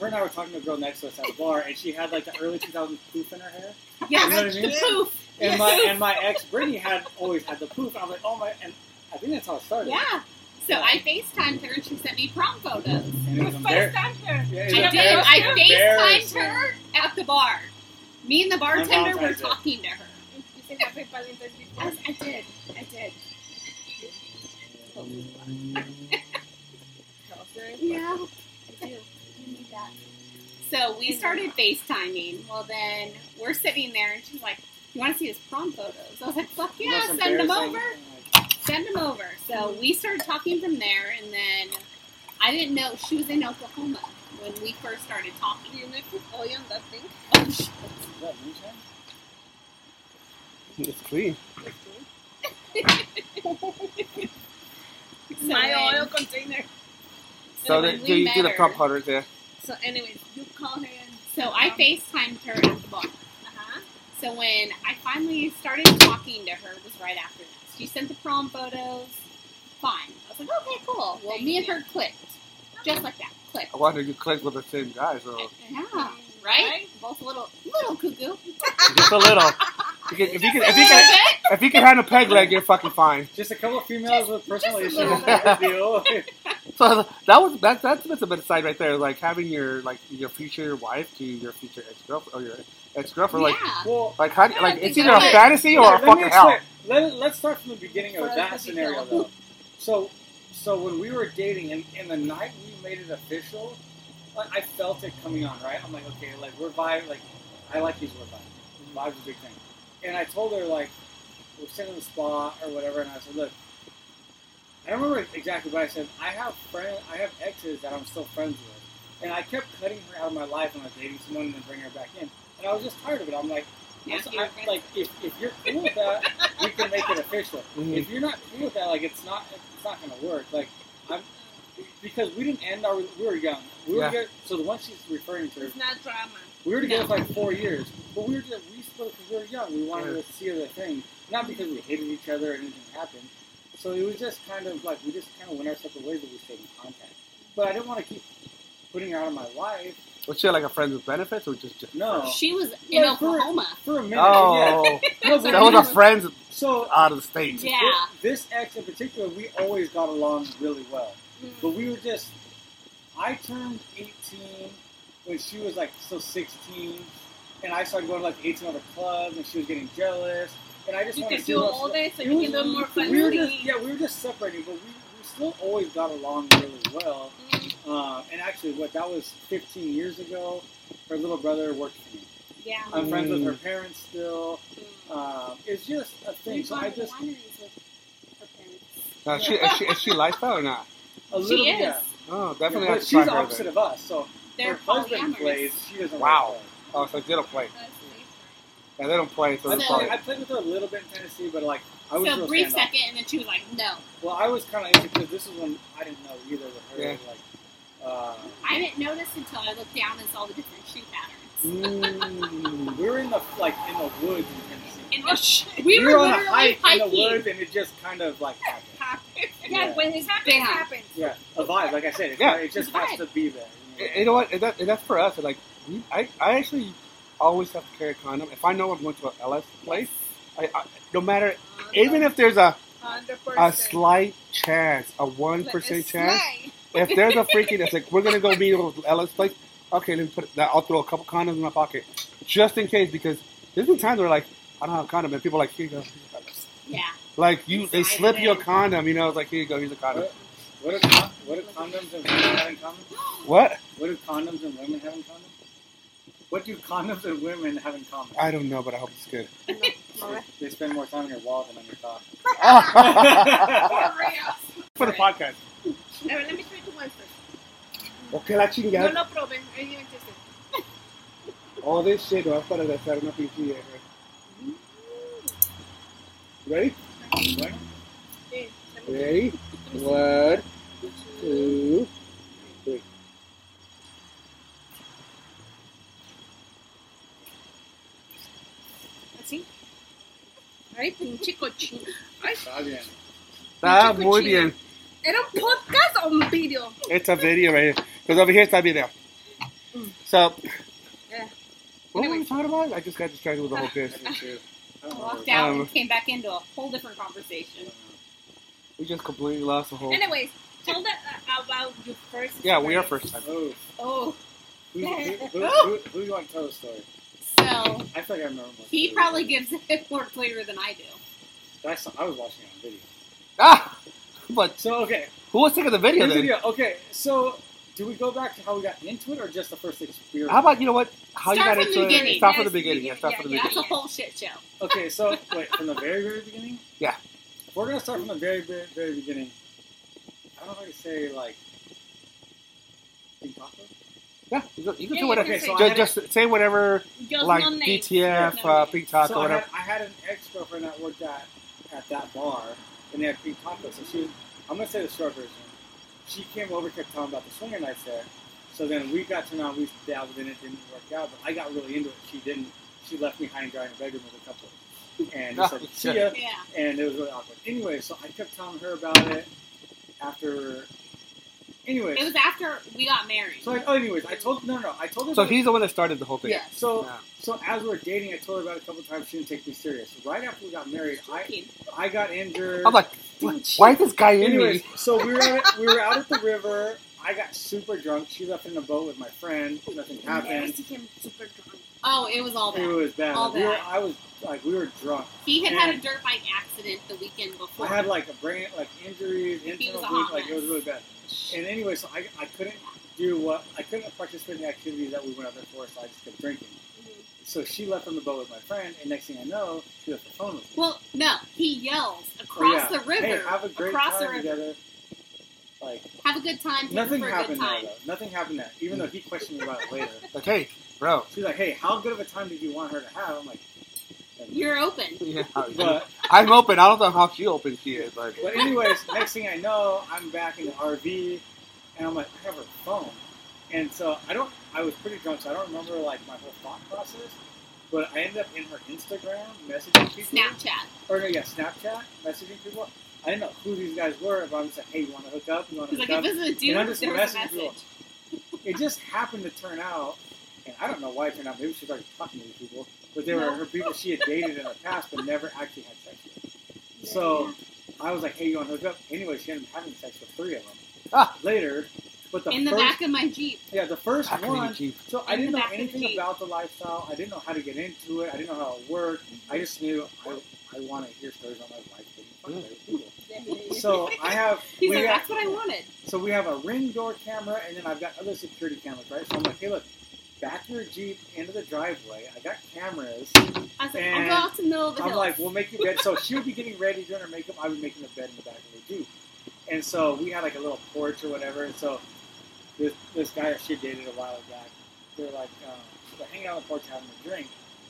Her and I were talking to a girl next to us at the bar, and she had like the early 2000s poof in her hair. Yes. You know what I mean? The poof. And Yes. my and my ex Brittany had always had the poof. I was like, oh my, and I think that's how it started. Yeah. So I FaceTimed her and she sent me prom photos. And it was embar- FaceTimed her. yeah, it I did. I embar- FaceTimed her at the bar. Me and the bartender were Valentine's talking to her. You say Happy Valentine's before. Yes, I did. I did. Yeah, I do. I need that. So we started FaceTiming. Well, then we're sitting there, and she's like, "You want to see his prom photos?" I was like, "Fuck yeah, most send them over. Send them over." So we started talking from there, and then I didn't know she was in Oklahoma when we first started Do talking. you know put oil on that thing? Oh, shit. Is that moonshine? It's clean. So My oil container. So when the, we you met do the her- pump hunters there. So, anyways, you call her and. So I FaceTimed her at the bar. Uh-huh. So when I finally started talking to her, it was right after this. She sent the prom photos. Fine. I was like, okay, cool. Well, Thank me and you. her clicked. Just like that. Clicked. I wonder if you click with the same guy, so Yeah. Mm, Right? Both a little, little cuckoo. just a little. You can, if you can, if you can, if you can handle peg leg, you're fucking fine. Just a couple of females with personal just issues. a little no big deal. So that was that that's that's a bit of side right there, like having your like your future wife to your future ex girlfriend or your ex girlfriend, like yeah. well, like how, Yeah, like it's either a that's it. fantasy or Yeah, a let fucking hell. Let, let's start from the beginning of that scenario, though. So, so when we were dating, and, and the night we made it official, like, I felt it coming on, right? I'm like, okay, like we're vibe, like I like these word vibes. Vibes a big thing. And I told her like we're sitting in the spot or whatever, and I said, look, I don't remember exactly, what I said I have friend, I have exes that I'm still friends with, and I kept cutting her out of my life when I was dating someone and then bringing her back in, and I was just tired of it. I'm like. Yeah, I- you're like if, if you're cool with that, we can make it official. Mhm. If you're not cool with that, like it's not it's not gonna work. Like I'm because we didn't end our we were young. We were Yeah. together, so the one she's referring to, It's not drama. we were together No. for like four years, but we were just, we split because we were young. We wanted to see other things, not because we hated each other or anything happened. So it was just kind of like we just kind of went our separate ways, but we stayed in contact. But I didn't want to keep putting her out of my life. Was she like a friend with benefits or just just No, She was in Like, for- Oklahoma. for a minute. Yeah. Oh, No, that was we- a friend So out of the states. Yeah. This ex in particular, we always got along really well. Mm. But we were just. I turned 18 when she was like still 16, and I started going to like 18 other clubs, and she was getting jealous. And I just wanted Because to see you're what so it you was- can do more fun. We were just yeah, we were just separating, but we, we still always got along really well. Mm, Uh, and actually, what that was 15 years ago. Her little brother worked for me. yeah. I'm friends with her Mm. parents still. Mm. Um, it's just a thing. So I just Now, is she, is she is she lifestyle or not? a little She bit. is. Yeah. Oh, definitely. but she's try opposite then. of us, so They're her husband polyamorous. plays. She doesn't. Wow. Like Oh, so they don't play. That's Yeah, they don't play. So play. I, So- played, I played with her a little bit in Tennessee, but like I was So real brief standoff. second, and then she was like, "No." Well, I was kind of into because this is when I didn't know either with her. Yeah. Like, uh, I didn't notice until I looked down and saw the different shoe patterns. Mm. we were in the like in the woods in Tennessee. And Oh, the- shit. we, were, on a hike hiking. in the woods, and it just kind of like happened. Yeah, Yeah. when it happens, it happens. Yeah, a vibe. Like I said, it's Yeah. it just has to be there. you know? You know what? And, that, and that's for us. Like, I, I actually always have to carry a condom. If I know I'm going to a LS place, I, I no matter even if there's a Hundred a slight chance, a one percent chance, if there's a freaking it's like we're gonna go meet at LS place, okay, let me put that. I'll throw a couple condoms in my pocket just in case because there's been times where like I don't have a condom and people are like here you go. here's a condom." Yeah. Like you, they Slide slip it you a condom. You know, it's like here you go, here's a condom. What, what, do con- what do condoms and women have in common? What? What do condoms and women have in common? What do condoms and women have in common? I don't know, but I hope it's good. They spend more time on your wallet than on your cock. For the podcast. A ver, let me try to one first. Okay, la No chingada. lo proben. I didn't taste it. All this shit no es para hacer una pinche vieja. Ready? Bueno, Sí, se me- Ready? One, two, Ay, pinche cochino. Ay, está bien. Está muy cochina. bien. ¿era un podcast o un video? It's a video right here. Because over here está video. So, Yeah. what were we talking about? I just got distracted with the whole piss. Me too. I. Walked out Um, and came back into a whole different conversation. We just completely lost the whole. Anyways, tell them uh, about your first Yeah, we are first time. Oh, Oh, who, who, who, who, who do you want to tell the story? So I feel like I remember more. he probably gives it more clearer than I do. I, saw, I was watching it on video. Ah! But So, okay. who was taking the video Here's the then? deal. Okay, so do we go back to how we got into it or just the first experience? How about, you know what? How you got from into the it? beginning. Start from the beginning. yeah, Yeah, start from the yeah. beginning. That's a whole shit show. Okay, so wait, from the very, very beginning? Yeah. If we're gonna start from the very, very, very beginning, I don't know how to say like Pink Taco? Yeah, you can, you can Yeah, say you whatever. can Okay, so I just, just say whatever, Just like no. DTF, No uh, names. Pink Taco, so I had, whatever. I had an ex girlfriend that worked at at that bar, and they had Pink Taco. So she, I'm gonna say the short version. She came over, kept talking about the swinger nights there. So then we got to know we dabbled in it, didn't work out, but I got really into it. She didn't. She left me high and dry in the bedroom with a couple, and just said, "See ya." Yeah. and it was really awkward. Anyway, so I kept telling her about it after. Anyways, It was after we got married. so I, oh, anyways, I told no, no, no, I told her. So he's the one that started the whole thing. yeah. So Yeah. so as we were dating, I told her about it a couple times. She didn't take me serious. Right after we got married, I I got injured. I'm like, why is this guy in Anyways, me? so we were at, we were out at the river. I got super drunk. She left in a boat with my friend. Nothing Never happened. see him super drunk. Oh, it was all It was bad. All we were. I was like, we were drunk. He had had a dirt bike accident the weekend before. I had like a brain, like injuries, internal a bleed, like it was really bad. And anyway, so I, I couldn't do what I couldn't participate in the activities that we went out there for, so I just kept drinking. So she left on the boat with my friend, and next thing I know, she left the phone with me. well, no, he yells Oh, across yeah. the river. Hey, have a great across the river. together. Like Have a good time. Nothing her for a happened good there time. though. Nothing happened there. Even though he questioned me about it later. Like, hey, bro. She's like, "Hey, how good of a time did you want her to have?" I'm like, You're open. Yeah, but I'm open. I don't know how she open she is, but But anyways, next thing I know, I'm back in the RV, and I'm like, I have her phone, and so I don't. I was pretty drunk, so I don't remember like my whole thought process. But I ended up in her Instagram messaging people, Snapchat. or no, yeah, Snapchat messaging people. I didn't know who these guys were, but I'm just like, hey, you want to hook up? You want to He's hook like, if up? this is a dude, And I'm there just was a messaging people. message. It just happened to turn out, and I don't know why it turned out. Maybe she was already talking to these people, but they were her people she had dated in the past, but never actually had sex with. So I was like, hey, you want to hook up? Anyway, she ended up having sex with three of them Ah. later. But the in the first, back of my Jeep. yeah, the first How can one. you cheat? So I didn't know back the anything about the lifestyle. I didn't know how to get into it. I didn't know how it worked. I just knew I, I want to hear stories on my life getting fucked by other people. So I have He's like, have, that's what I wanted. so we have a ring door camera, and then I've got other security cameras, right? So I'm like, hey, look, back your Jeep into the driveway. I got cameras. I was like, I'll And go out to the middle of the I'm hill. like, we'll make you bed. So she would be getting ready, doing her makeup. I would be making the bed in the back of the Jeep. And so we had like a little porch or whatever. And so this this guy that she dated a while back, they're like, um, they're hanging out on the porch having a drink.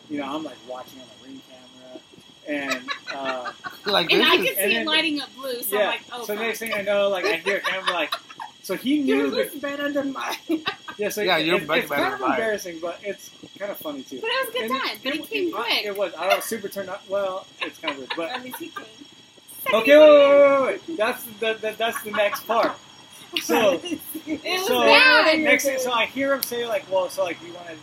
You know, I'm like watching on the ring camera. And uh, Like, and I is, could see and it then- lighting up blue, so yeah. I'm like, oh, so fuck. next thing I know, like I hear him like, so he knew Yours that. is better than mine. Yeah, so Yeah, it- you're it's, much it's better kind of than mine. embarrassing, but it's kind of funny too. But it was a good And time. But it came I- quick. It was. I don't. Super turned out. Well, it's kind of weird, but At least he came. Okay, wait, wait, wait, wait, wait. That's the, the that's the next part. So, It was so bad. next, thing- so I hear him say like, "Well, so like you want to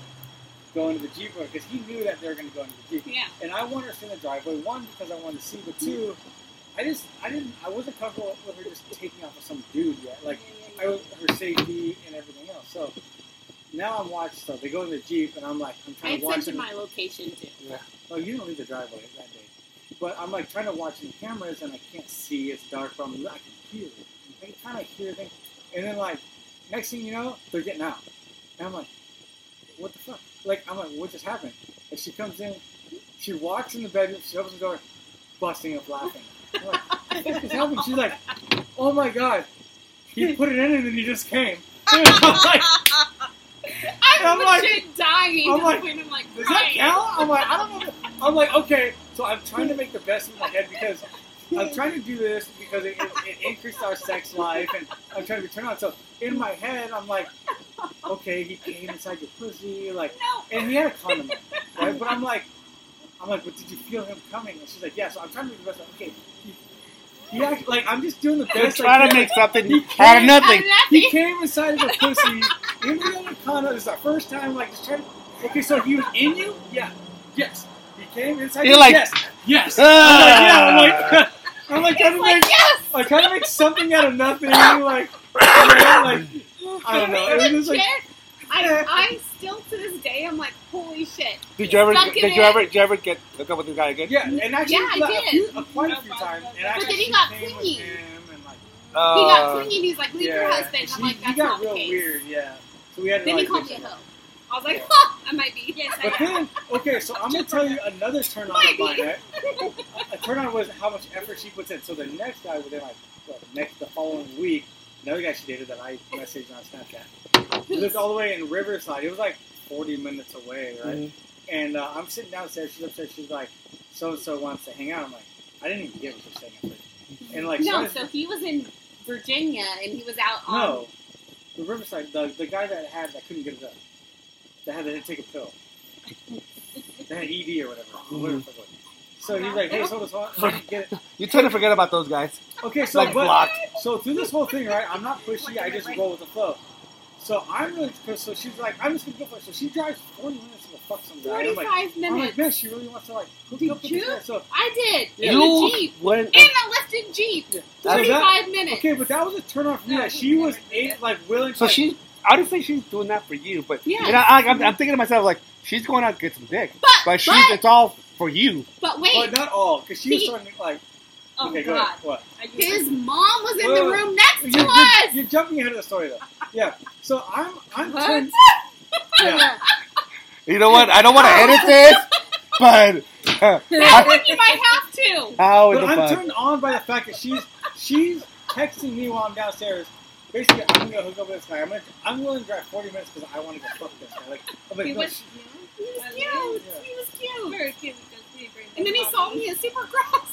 go into the Jeep because he knew that they were going to go into the Jeep. Yeah. And I wanted her to sit in the driveway, one, because I wanted to see, but two, I just, I didn't, I wasn't comfortable with her just taking off with some dude yet. Like, I was, her safety and everything else. So now I'm watching, so they go in the Jeep, and I'm like, I'm trying had to watch sent you them. my location too. Yeah. Oh, you don't leave the driveway that day. But I'm like trying to watch the cameras, and I can't see, it's dark, but I'm, I can hear it. I can kind of hear things. And then, like, next thing you know, they're getting out. And I'm like, what the fuck? Like, I'm like, what just happened? And she comes in, she walks in the bedroom, she opens the door, busting up laughing. I'm like, what the fuck is happening? She's like, oh my god, he put it in and then he just came. I'm like, I'm, I'm like- dying. I'm like, I'm like, does that count? I'm like, I don't know. I'm like, okay. So I'm trying to make the best of my head because I'm trying to do this because it, it, it increased our sex life, and I'm trying to be turned on. So in my head, I'm like, okay, he came inside your pussy, like, No. and he had a condom, right? But I'm like, I'm like, but did you feel him coming? And she's like, yeah. So I'm trying to make the best. of Okay, he, he act, like I'm just doing the You're best. I trying to make something He out of can't- nothing. He came inside of the pussy. in the condom. This is our first time, like, just trying. Okay, so he was in you? Yeah. Yes. He came inside. You're like- yes. Yes. Ah. I'm like, yeah. I'm like, I'm like trying to Like, make, yes! I kind of make something out of nothing. Like, you like, I don't know. It was just like, Legit, I, I still to this day, I'm like, holy shit. Did you ever? Did you it. ever? Did you ever get hooked up with this guy again? yeah, and actually, Yeah, I like, did. A few, uh, quite a few times. And actually, then he got came with clingy. him and, like, he got Uh, clingy and he's like, leave yeah, your husband. I'm like, that's he that's got not real the case. weird. Yeah. So we had to Then he like, called me a hoe. I was like, huh, I might be. Yes, But then, okay, so I'm gonna tell you another turn on of mine. Right? A turn on was how much effort she puts in. So the next guy within like what, next the following week, another guy she dated that I messaged on Snapchat. He lived all the way in Riverside. It was like 40 minutes away, right? Mhm. And uh, I'm sitting downstairs. She's upstairs. She's like, so and so wants to hang out. I'm like, I didn't even get what you're saying. And like, no, so so he was in Virginia and he was out on. no, the Riverside, the the guy that had that couldn't get it up, that had to take a pill, that had ED or whatever. whatever the fuck it was. So he's like, hey, so this one, get it. You tend to forget about those guys. Okay, so Like but, blocked. so through this whole thing, right? I'm not pushy. I just roll with the flow. So I'm really, cause, so she's like, I'm just gonna go for it. So she drives 40 minutes to go fuck some guy. I'm 45 like, I'm minutes. like, man, she really wants to like hook Did up with you? this guy. So I did. Yeah. In You the Jeep. went. In a lifted Jeep. Yeah. 45 So that- minutes. okay, but that was a turn off for me. No, that she was never eight, like willing. To, So like, she, I would think she's doing that for you, but yeah. you know, I, I'm, I'm thinking to myself like she's going out to get some dick, But, but she's but, it's all for you. but wait. but not all, because she was He- starting to like. Oh, okay, go God. ahead. What? His mom was in Whoa. the room next to You're, you're, us. you're jumping ahead of the story though. Yeah. So I'm I'm What? turned. Yeah. You know what? I don't want to edit this, but uh, That one you might have to. how in But I'm fuck? turned on by the fact that she's she's texting me while I'm downstairs. Basically, I'm gonna hook up with this guy. I'm gonna, I'm willing to drive 40 minutes because I want to go fuck this guy. Like, I'm like, He no, was she- He was I cute. love it. He was cute. very cute because he brings And then he the saw coffee. me at Supercross.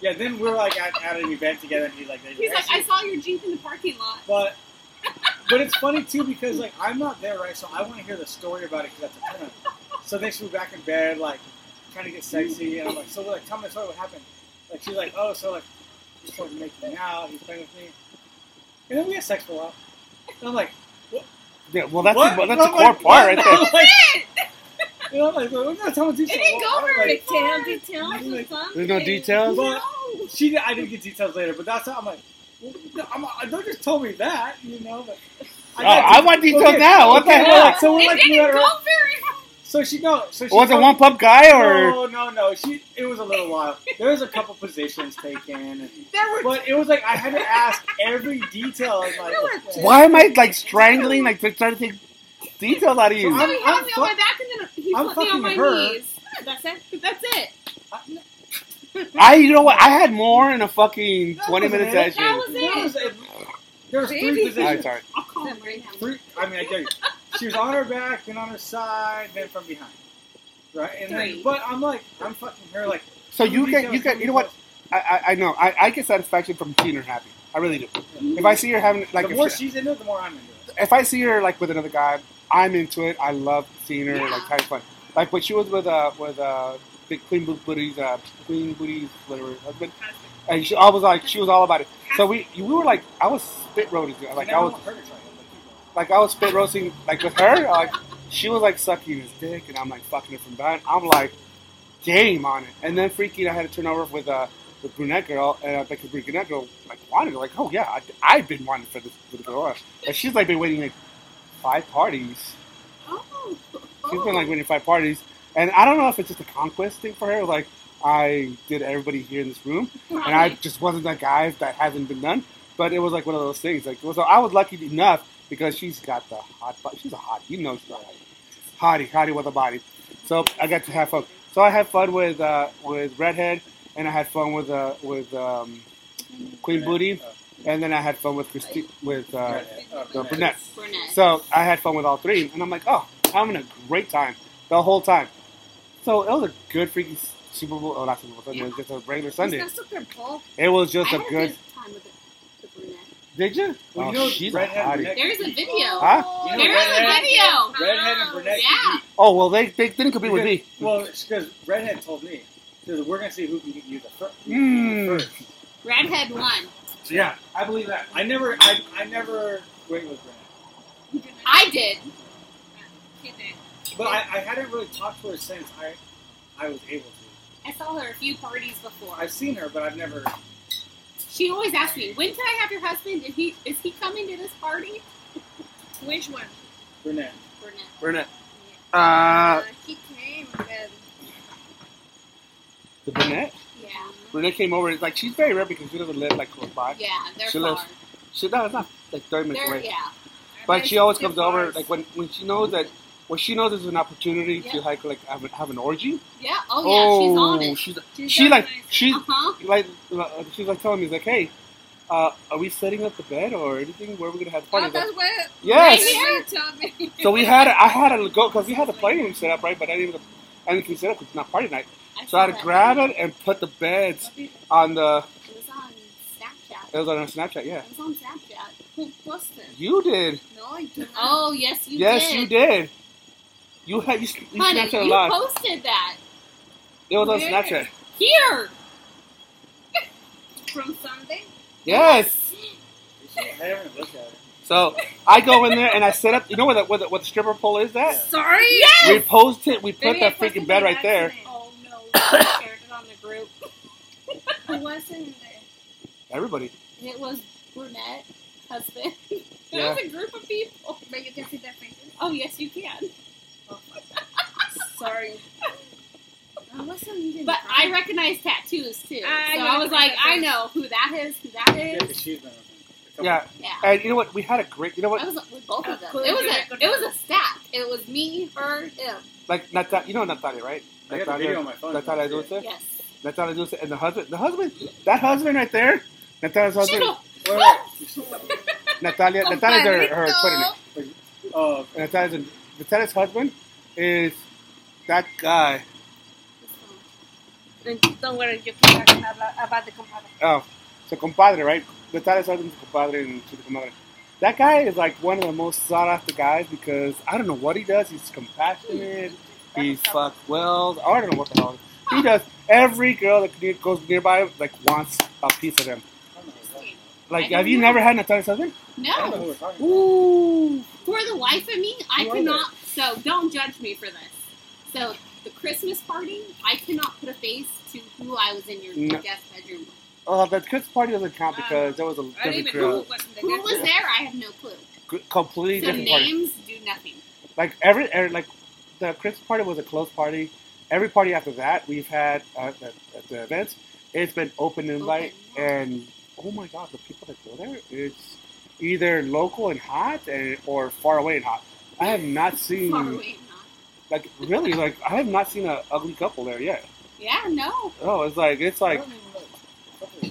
Yeah. Then we're like at, at an event together, and he's like, He's like, I saw your Jeep in the parking lot. But but it's funny too because like I'm not there, right? So I want to hear the story about it because that's a turn. So then she was back in bed, like trying to get sexy, and I'm like, so like, tell me the story. What happened? Like she's like, oh, so like he started making out, he's playing with me, and then we had sex for a while. And I'm like, what? Yeah, well, that's what? the, that's a core like, part right there. I'm like, It! You know, like, we're gonna tell me It didn't go very like, far. Detail, details, or Like. There's no details. But No. she, I didn't get details later, but that's how I'm like. Well, no, I'm, uh, don't just told me that, you know. But Oh, I want details Okay, now. What the okay, hell? So we're it like, didn't we had her- go very far. So she no. So she Was it one pump guy or? No, no, no. She. It was a little while. There was a couple positions taken, and, There were but it was like I had to ask every detail. Like, There were. Why am I like strangling, like trying to take details out of you? So So I'm- he held I'm me on my fuck- back and then he I'm put me on fucking my her. knees. That's it. That's it. I, you know what? I had more in a fucking That twenty wasn't minute it. session. That was There it. was, a, there was three Baby. All right, positions. sorry. I'll call him right now. Three. I mean, I tell you, she was on her back, then on her side, then from behind. Right, and Three. then, but I'm like, I'm fucking her like. So some you get, details, you get, some you know what? details. I, I, I know. I, I get satisfaction from seeing her happy. I really do. If I see her having like, the if, more she- she's into it, the more I'm into it. if I see her like with another guy, I'm into it. I love seeing her Yeah. like having fun. Like when she was with uh with uh big Queen Bo- Booty's uh Queen Booty's whatever husband, and she I was like she was all about it. So we we were like I was spit roasting like I was want her to try it, but keep going. like I was spit roasting like with her like she was like sucking his dick, and I'm like fucking it from behind. I'm like, game on it. And then freaking, I had to turn over with uh with brunette girl, and uh, like the brunette girl like wanted like, oh yeah, I, I've been wanting for this for the girl, and she's like been waiting like five parties. Oh. She's been like winning five parties, and I don't know if it's just a conquest thing for her. Like I did everybody here in this room, and I just wasn't that guy that hasn't been done. But it was like one of those things. Like so, I was lucky enough because she's got the hot. body. She's a hot. You know she's a hot. Hottie, hottie with a body. So I got to have fun. So I had fun with uh, with redhead, and I had fun with uh, with um, Queen Booty, and then I had fun with Christine with uh, Redhead. The brunette. brunette. Brunette. So I had fun with all three, and I'm like, oh, having a great time the whole time. So it was a good freaking Super Bowl. Oh, not Super Bowl Sunday. It was just a regular Sunday. It's not Super It was just I a had good. time with the, the brunette. Did you? Well, oh, you know, she's a hottie. There's a video. Huh? You know, There is a video. Redhead and brunette. Yeah. Oh well, they they didn't compete with me. Well, it's because redhead told me. She we're gonna see who can get you the fir- Mm. first. Redhead won. Yeah, I believe that. I never, I, I never went with brunette, I did. But I, I hadn't really talked to her since I, I was able to. I saw her a few parties before. I've seen her, but I've never. She always asks me, "When can I have your husband? Is he is he coming to this party?" Which one? Brunette. Brunette. Burnett. Uh, he came with. the brunette. Brunette came over. Like she's very rare because she doesn't live like close by. Yeah, they're She far. lives- She no, it's not like thirty minutes away. yeah. But she always comes over like when when she knows that when she knows there's an opportunity to like like have, have an orgy. Yeah. Oh yeah, she's on it. she's She's she like organized. she Uh huh. like uh, she's like telling me like hey. Uh, are we setting up the bed or anything? Where are we gonna have the party? Oh, that's what. Yes. Right here. Me. So we had, I had to go because we had the playroom set up, right? But I didn't, even, I didn't consider it 'cause it's not party night. So I had to grab it and put the beds on the. It was on Snapchat. It was on Snapchat, yeah. It was on Snapchat. Who posted? You did. No, I do not. Oh yes, you yes, did. Yes, you did. You had you, you Honey, Snapchat a you lot. posted that it was on Snapchat. here. From Sunday. Yes. I haven't looked at it. So I go in there and I set up. You know what the, what the, what the stripper pole is? That Sorry. Yes. we posted. We put Maybe that freaking bed right there. accident. Oh no, I shared it on the group. Who was in there? Everybody. It was brunette husband. it Yeah. was a group of people. But you can see their faces. Oh yes, you can. Sorry. I wasn't even. But I recognize tattoos too. I so I was like, I tattoos. know who that is, who that is. Yeah, 'cause is. she's been with him. A couple Yeah. Yeah. And you know what? We had a great. You know I what? was with both of them. It was a it was a stack. It was me, her, him. Like Natalia. You know Natalia, right? I got the video on my phone. Natalia Dulce. Yes. Natalia Dulce and the husband. The husband. That husband right there. Natalia's husband. don't- Wait, wait. Natalia. Natalia's her, her Twitter name. Oh, And Natalia's, Natalia's husband is that guy. Don't worry, yo quiero hablar about the compadre. Oh, so compadre, right? Natalia's husband's a compadre and she's a comadre. That guy is like one of the most sought after guys because I don't know what he does. He's compassionate. He's fuck well. I don't know what the hell. He does. Every girl that ne- goes nearby like wants a piece of him. I don't know what that- Like, have you know. never had Natalia's husband? I don't know who No. we're talking about. Ooh. For the life of me, I Who cannot. So don't judge me for this. So the Christmas party, I cannot put a face to who I was in your No. guest bedroom with. Oh, the Christmas party doesn't count because there was a I didn't different even girl. who was Who was there? I have no clue. G- Completely So different party. names do nothing. like every, every like the Christmas party was a closed party. Every party after that we've had uh, at, at the events, it's been open invite, Open. and oh my god, the people that go there, it's either local and hot, and, or far away and hot. I have not seen Far away and not. like really like I have not seen an ugly couple there yet. Yeah, no. Oh, it's like it's like don't even know.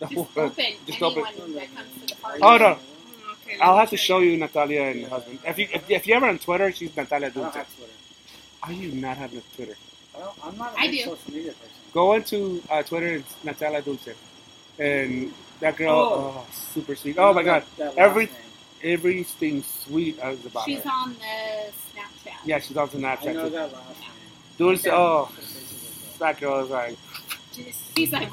Couple- Just open. Just anyone open. that comes to the party. Oh, no. Okay, I'll have to show you Natalia and her husband. If you if, if you ever on Twitter, she's Natalia I don't have Twitter. How do you not having a Twitter? I don't, I'm not a I big do. social media person. Go into uh, Twitter, it's Natalia Dulce. And that girl, Oh. oh, super sweet. Oh my god, That Every- name. everything sweet is about She's her. on the Snapchat. Yeah, she's on the Snapchat. I know too. that last name. Dulce, oh, The faces that girl is like, She's like,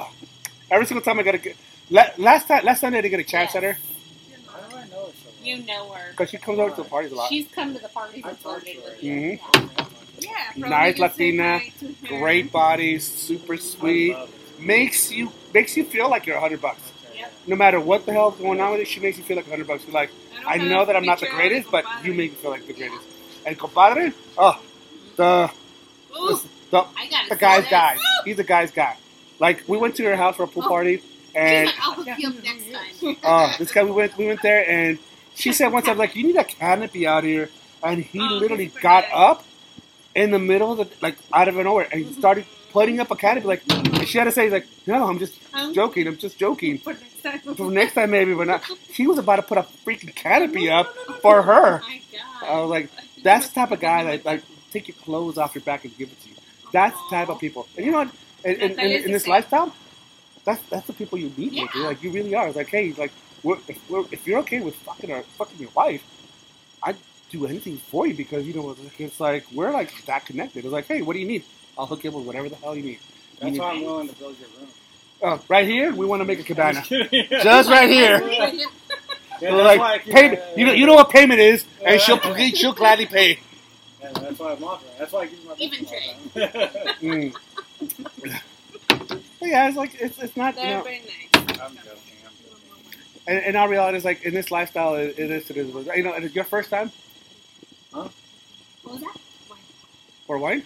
every single time I got a la- last time, last Sunday I didn't get a chance Yes. at her. the- How do I know her so well? You know her. Because she comes over to the parties a lot. She's come to the parties I and flirted with you. Mm-hmm. Yeah, probably Nice Latina, hi to her. Great body, super sweet. I love it. Makes you makes you feel like you're a hundred bucks. Yep. No matter what the hell's going on with it, she makes you feel like a hundred bucks. You're like, don't I know that I'm not the greatest, but you make me feel like the greatest. And compadre, oh, the Ooh, the, I the guy's this. guy. He's a guy's guy. Like we went to her house for a pool Oh. party, She's and like, I'll hook you up next time. uh, this guy we went we went there, and she said one time like, you need a canopy out here, and he Oh, literally got up in the middle of the like out of nowhere and started putting up a canopy. Like she had to say, he's like, no, I'm just Um, joking. I'm just joking. For next time. For next time maybe, but not. She was about to put a freaking canopy up for her. Oh my God. I was like, that's the type of guy that like take your clothes off your back and give it to you. That's the type of people. And you know what? In, in, in, in this lifestyle, that's that's the people you meet with. Yeah. Like you really are. It's like, hey, like we're, if, we're, if you're okay with fucking our fucking your wife, I'd do anything for you because you know it's like, it's like we're like that connected. It's like, hey, what do you need? I'll hook you up with whatever the hell you need. You That's need- why I'm willing to build your room. Oh, right here, we want to make a cabana. Just right here. Yeah, We're that's why I like keep payment. You know, you know what payment is, and she'll she'll gladly pay. Yeah, that's why I'm offering. That's why I give you my Even best Mm. But yeah, it's like it's, it's not you They're know, very nice. I'm joking. I'm joking. and, and our reality is like in this lifestyle, it, it is it is. You know, it's your first time What was that? for wine.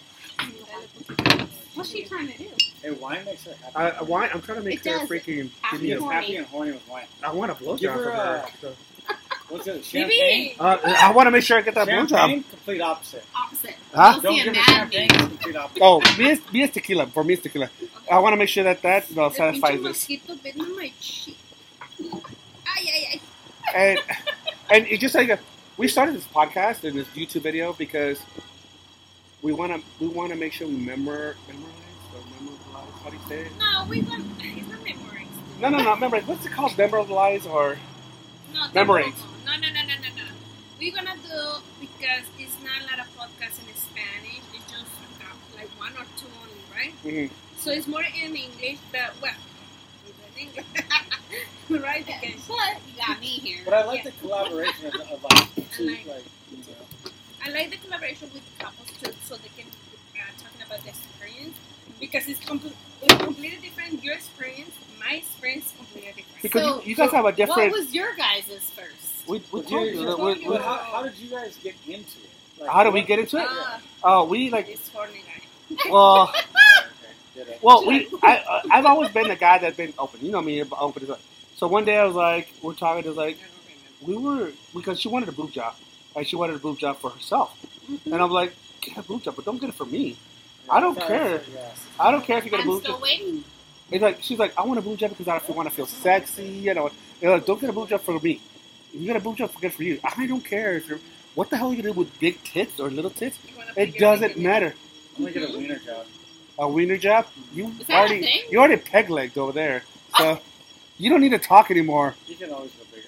What's she trying to do? Hey, wine makes her happy. Uh, wine. I'm trying to make It her does. freaking. Happy Give me a, happy and horny with wine. I want a blowjob Give her from her. a- So, What's it? Champagne. Uh, I want to make sure I get that blowjob. Champagne, complete opposite. Opposite. Huh? Go Don't see give her mad champagne, complete opposite. Oh, me is, me is tequila. For me, it's tequila. I want to make sure that that well, The satisfies this. mosquito bit on my cheek. Ay, ay, ay. and and it's just like a, we started this podcast and this YouTube video because we want to we want to make sure we memor memorize or memorize. How do you say it? No, we want. It's not memorized. No, no, no. Memorize. What's it called? Memorize or No, Memorize. No, no, no, no, no, no. We're gonna do because it's not a lot of podcasts in Spanish. It's just like, like one or two only, right? Mhm. So it's more in English, but well, in English, right? Because But you got me here. But I like the collaboration of, of like two, like- like, you know. I like the collaboration with couples too, so they can uh, talking about the experience because it's, compl- it's completely different. Your experience, my experience, is completely different. because So- you, you guys have a different. What different. was your guys' first? We, we we- we- how, how did you guys get into it? Like, how did we get into it? Ah, Oh, we like. this horny guy. Well, Okay, get it. Well, we. I uh, I've always been the guy that's been open. You know me, open as well. So one day I was like, we're talking. It was like, we were because she wanted a boob job, and she wanted a boob job for herself. Mm-hmm. And I'm like, get a boob job, but don't get it for me. I don't care. yes. I don't care if you get a I'm boob still job. waiting. It's like she's like, I want a boob job because I want to feel sexy. You know, You know, don't get a boob job for me. If you get a boob job, good for you. I don't care if you're. What the hell are you gonna do with big tits or little tits? It doesn't matter. I'm gonna get a wiener job. A wiener job? You Is that a already thing? you already peg legged over there, so you don't need to talk anymore. You can always go bigger.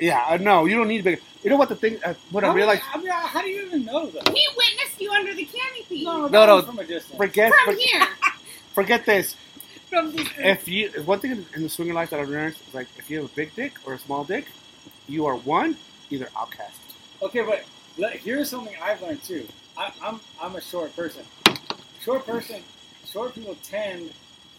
Yeah, uh, no, you don't need big. You know what the thing? Uh, what I How do you- realized. I mean, how do you even know that? He witnessed you under the canopy. No, No, that no. from a distance. Forget, From for- here. forget this. From this. If you one thing in the swinger life that I've learned is like if you have a big dick or a small dick, you are one either outcast. Okay, but le- here's something I've learned too. I, I'm I'm a short person. Short person, short people tend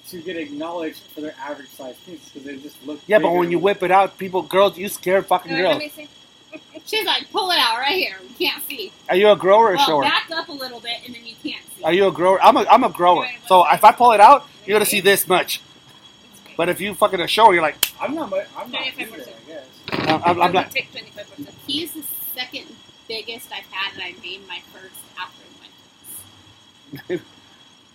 to get acknowledged for their average size penis because they just look. Yeah, but when you whip it out, people, girls, you scare fucking girls. let me see. She's like, pull it out right here. We can't see. Are you a grower or a Well, shower? back up a little bit, and then you can't see. Are you a grower? I'm a I'm a grower. So if I pull it out, you're gonna see this much. But if you fucking a shower, you're like, I'm not. mu- I'm not 25%. either, I guess. I'm, I'm, I'm not. take twenty five percent. He's the second biggest I've had, and I made my first after my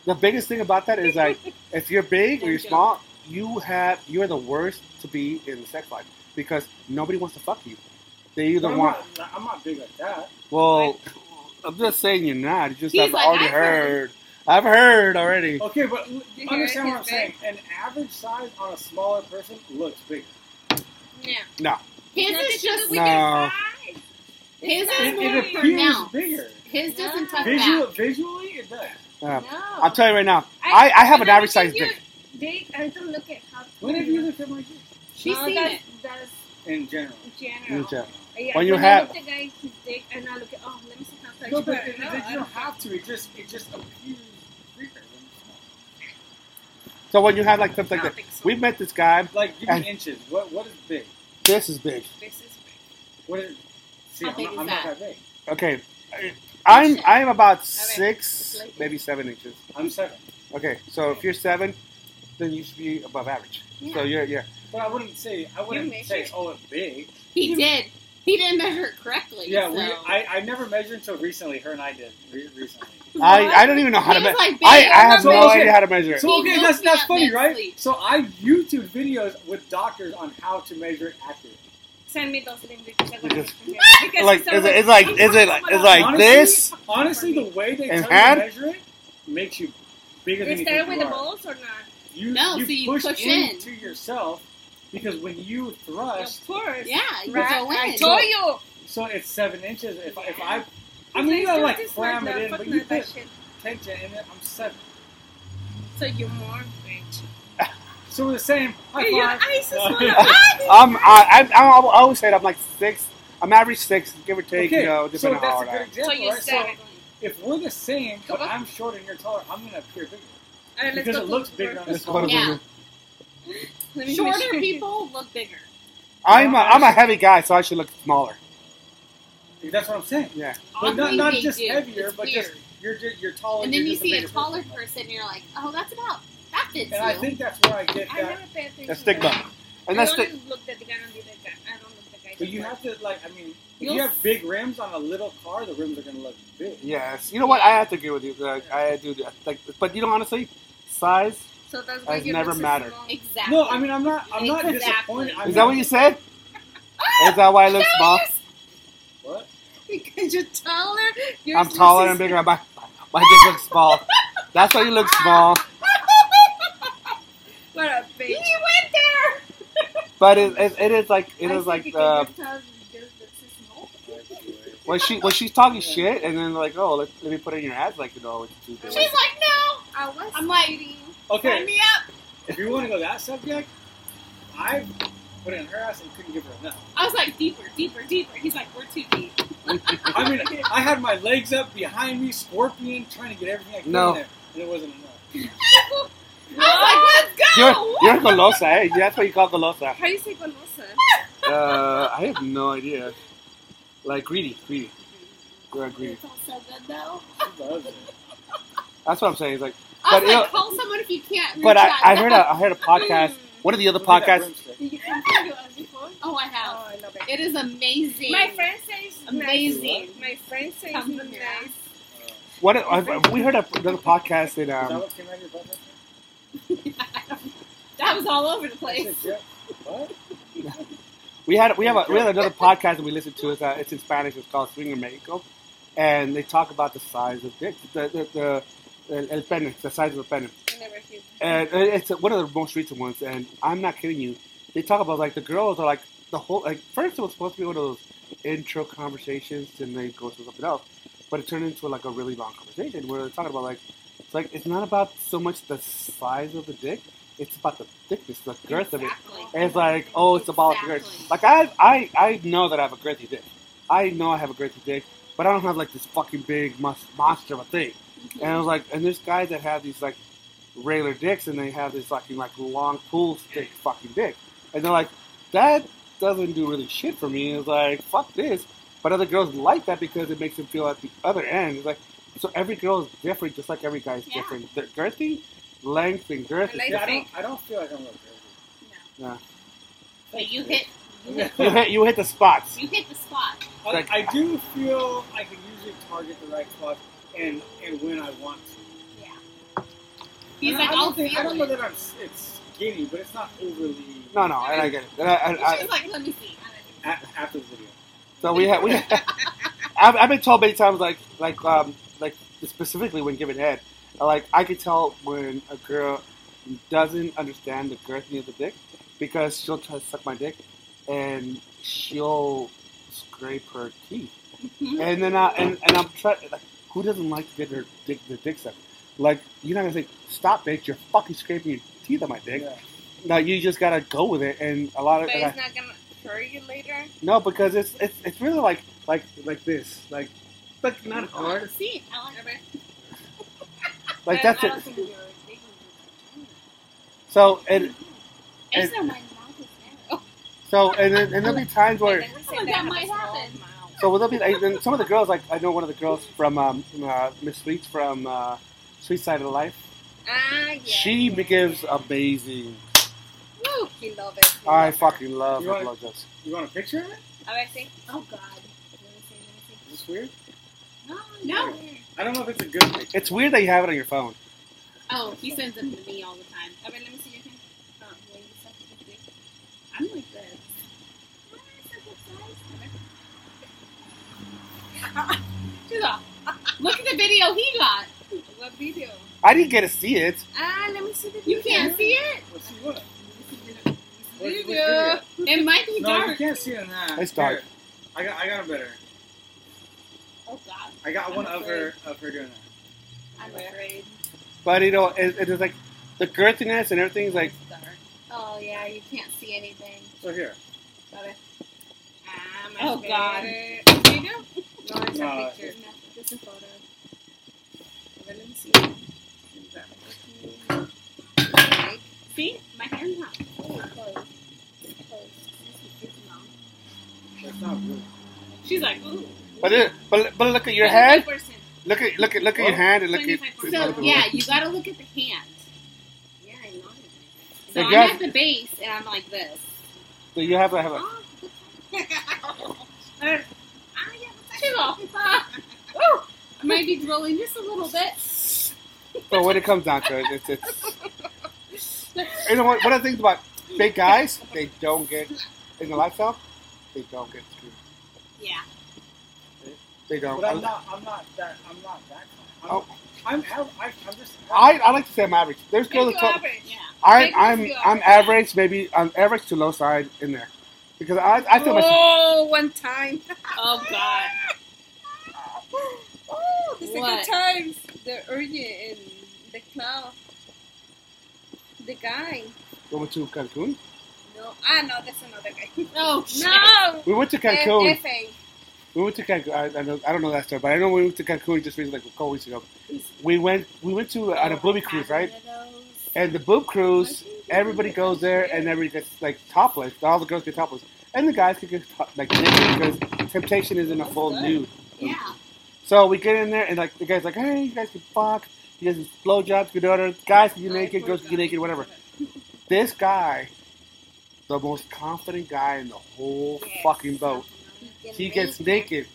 The biggest thing about that is like, if you're big or you're small, you have you're the worst to be in the sex life because nobody wants to fuck you. They either But I'm, want. not, I'm not big like that. Well, I'm just saying you're not. You just He's have like, already "I've heard." heard. I've heard already. Okay, but You understand what I'm his saying. An average size on a smaller person looks bigger. Yeah. No. His Nothing is to do just No. his is It, not it more pronounced. bigger. His doesn't No. touch Visual, back. visually, it does. Yeah. No. I'll tell you right now. I, I have an average size because dick. you- They, I don't look at how. When have you looked at my dick? She's no, seen that's, it. That's In general. In general. Yeah. When you when have- I look at the guy, his dick, and I look at, oh, let me see how far No, you but are. it, No, you don't don't have to. It just it just appears bigger when it's small. So when you have like something like don't that, think so. we met this guy. Like give And- me inches. What what is big? This is big. This is big. What is? See, How I'm, big not, is I'm that? not that big. Okay, I'm I'm about it's six, like- maybe seven inches. I'm seven, Okay, so if you're seven, then you should be above average. Yeah. So Yeah. you're yeah. but I wouldn't say I wouldn't measured? say oh it's big. He did. He didn't measure it correctly. Yeah, so. we, I, I never measured until recently. Her and I did re- recently. I, I don't even know how He to measure. like, I, I have I'm no not idea how to measure it. So okay, that's that's up funny, right? mid-sleep. So I YouTube videos with doctors on how to measure it accurately. Send me those links because I Because- because like is it, it's like is it like it's like honestly, this? Honestly, the way they And tell hand? you measure it makes you bigger than Is you there think with you the balls or not? You, No, you so you push, push in. into yourself because when you thrust, Of course. Yeah, you Right? go in. I told you. so it's seven inches. If, if I, I mean, you gotta like this cram it in, fuck but you that put shit. tension in it. I'm seven. So you're more rich. So we're the same. High Hey, your five. eyes is full of eyes. Um, I, I, I always said I'm like six. I'm average six, give or take. okay, You know, so depending on how that's a hard I good. So example, right? So if we're the same, but I'm short and you're taller, I'm gonna appear bigger. Alright, let's Because it looks bigger on the Let's small. Yeah. Let Shorter measure. people look bigger. I'm a, I'm a heavy guy, so I should look smaller. That's what I'm saying. Yeah. But not, not just do. heavier, It's but weird. just you're you're taller. And then you're you just see a taller person. person, and you're like, oh, that's about that fits And you. I think that's where I get I that. never pay attention. That's stigma. And I that's only the, at the guy and the guy. I don't look at the guy. But you have to like, I mean, if You'll you have big rims on a little car, the rims are gonna look big. yes. You know what? I have to agree with you. Like, I do that. Like, but you know, honestly, size. So that's why has you never look so mattered. small. exactly. No, I mean, I'm not. I'm not Exactly. disappointed. I'm Is that what you said? Is that why I look small? What? Because you're taller. Yours I'm looks taller so and bigger. My my dick looks small. That's why you look small. What a bitch. He went there. But it, it, it is like it I is like because uh, you're taller, you just look so small. when she when she's talking shit and then like oh let, let me put it in your ass like you know it's too big. She's like, no. I was I'm like, kidding. Sign Okay, me up. if you want to go that subject, I put it in her ass and couldn't give her enough. I was like, deeper, deeper, deeper. He's like, we're too deep. I mean, I had my legs up behind me, scorpion, trying to get everything I could No. in there, and it wasn't enough. I was like, let's You're go. you're golosa, eh? That's what you call golosa. How do you say golosa? Uh, I have no idea. Like greedy, greedy. You're greedy. It's all so good though. She loves it. That's what I'm saying. It's like, I But was like, call someone if you can't. but I, out. I heard a I heard a podcast. One of the other Look at that podcasts. Did you come to us before? Oh, I Oh, have. I love it. It is amazing. My friend says Amazing. Nice. My friend says Come nice. What I, we heard a, another podcast that is that um what came out of your butt? that was all over the place. said, what? we had we have a, we had another podcast that we listened to. It's uh, it's in Spanish. It's called Swinger Mexico, and they talk about the size of dick, the the, the el, el pene, the size of the pene. I never hear. And it's one of the most recent ones, and I'm not kidding you. They talk about like the girls are like the whole like first it was supposed to be one of those intro conversations, and they go to something else, but it turned into like a really long conversation where they're talking about like it's like it's not about so much the size of the dick, it's about the thickness, the girth of it. And it's like oh, it's about the girth. Like I I I know that I have a girthy dick. I know I have a girthy dick, but I don't have like this fucking big monster of a thing. Mm-hmm. And I was like, and there's guys that have these like regular dicks, and they have this fucking like long pool stick fucking dick, and they're like, that doesn't do really shit for me. It's like fuck this, but other girls like that because it makes them feel at the other end. It's like so every girl is different, just like every guy's Yeah. different. The girthy, length, and girth. I like Yeah, I don't. I don't feel like I'm a crazy. No. No. But you hit, you hit, you hit you hit the spots. you hit the spot. I, Like- I do feel I can usually target the right spots and and when I want to. Yeah. He's And like, I don't think, I don't know that I'm. It's skinny, but it's not overly. No, no, and I get it. I, I, I, She's like, let me see. a- after the video. So we have we. I've, I've been told many times, like like um like specifically when giving head, like I could tell when a girl doesn't understand the girthiness of the dick because she'll try to suck my dick and she'll scrape her teeth, Mhm. and then I and, and I'm trying like who doesn't like to get their dick their dick sucked? Like you're not gonna say stop, bitch! You're fucking scraping your teeth on my dick. Yeah. No, you just gotta go with it, and a lot of But and I- it's not gonna hurt you later. No, because it's it's it's really like like like this, like But not hard. See, I like it. Like But that's I it. don't think you're big enough. So and It's And- so my mouth so and then and there'll be times where And then we Oh, that might happen. mouth. so there'll be like, and some of the girls like I know one of the girls from um, uh, Miss Sweets from uh, Sweet Side of Life. Ah, yeah. She yeah, gives yeah. amazing. Woo, he love it. He I love it. fucking love You her want- blowjobs. You want a picture of it? A ver, sí. Oh God. Let me see, let me Is this weird? see. No, no. I don't know if it's a good picture. It's weird that you have it on your phone. Oh, he sends them to me all the time. A ver, let me see your hand. Oh, well, you said this big. I'm like this. She's all, Look at the video he got. What video? I didn't get to see it. Ah, let me see the video. You can't see it. Let's see what. What- what Video. It might be No, you dark. can't see it in that. It's dark. Here. I got, I got a better. God, I got I'm one of her, of her doing that. I'm afraid. But you know, it, it is like the girthiness and everything's like Oh yeah, you can't see anything. So here. A ver. Ah, my Oh, God. favorite. Video? No, it's No, a picture. No, this is photo. Let me see. See, my hair's not fully closed. It's closed. That's not good. She's like, ooh. But it, but but look at your hand. 25%. Look at look at look at your hand and look at. 25%. So yeah, you gotta look at the hand. Yeah, I know. So I'm at the base and I'm like this. So you have to have a. Oh, A ver. Ah, yeah, what's she's that? all, ah, woo. I might be drooling just a little bit. So when it comes down to it, it's it's. You know what? One of the things about big guys, they don't get in the lifestyle. They don't get screwed. Yeah. They don't. But I'm not, I'm not that, I'm not that kind. I'm, Oh. I'm, av- I, I'm just. I, I like to say I'm average. There's Make girls you that talk, average. Yeah. I, Make I'm I'm average, maybe I'm average to low side in there, because I I feel myself. Oh, one time. Oh God. oh, the second times. The urgent in the cloud. The guy. We went to Cancun. No. Ah, no, that's another guy. Oh. No. We went to Cancun. F- FA. We went to Cancun. I, I, know, I don't know that story, but I know we went to Cancun just recently, like a couple weeks ago. We went we went to on a booby cruise, right? And the boob cruise, everybody goes there and everybody gets like topless. All the girls get topless, and the guys can get like naked because temptation is in a full nude. Yeah. So we get in there and like the guy's like, hey, you guys can fuck. You guys can blow jobs, good order. Guys can get naked, girls can get naked, whatever. This guy, the most confident guy in the whole fucking boat, can he make gets naked,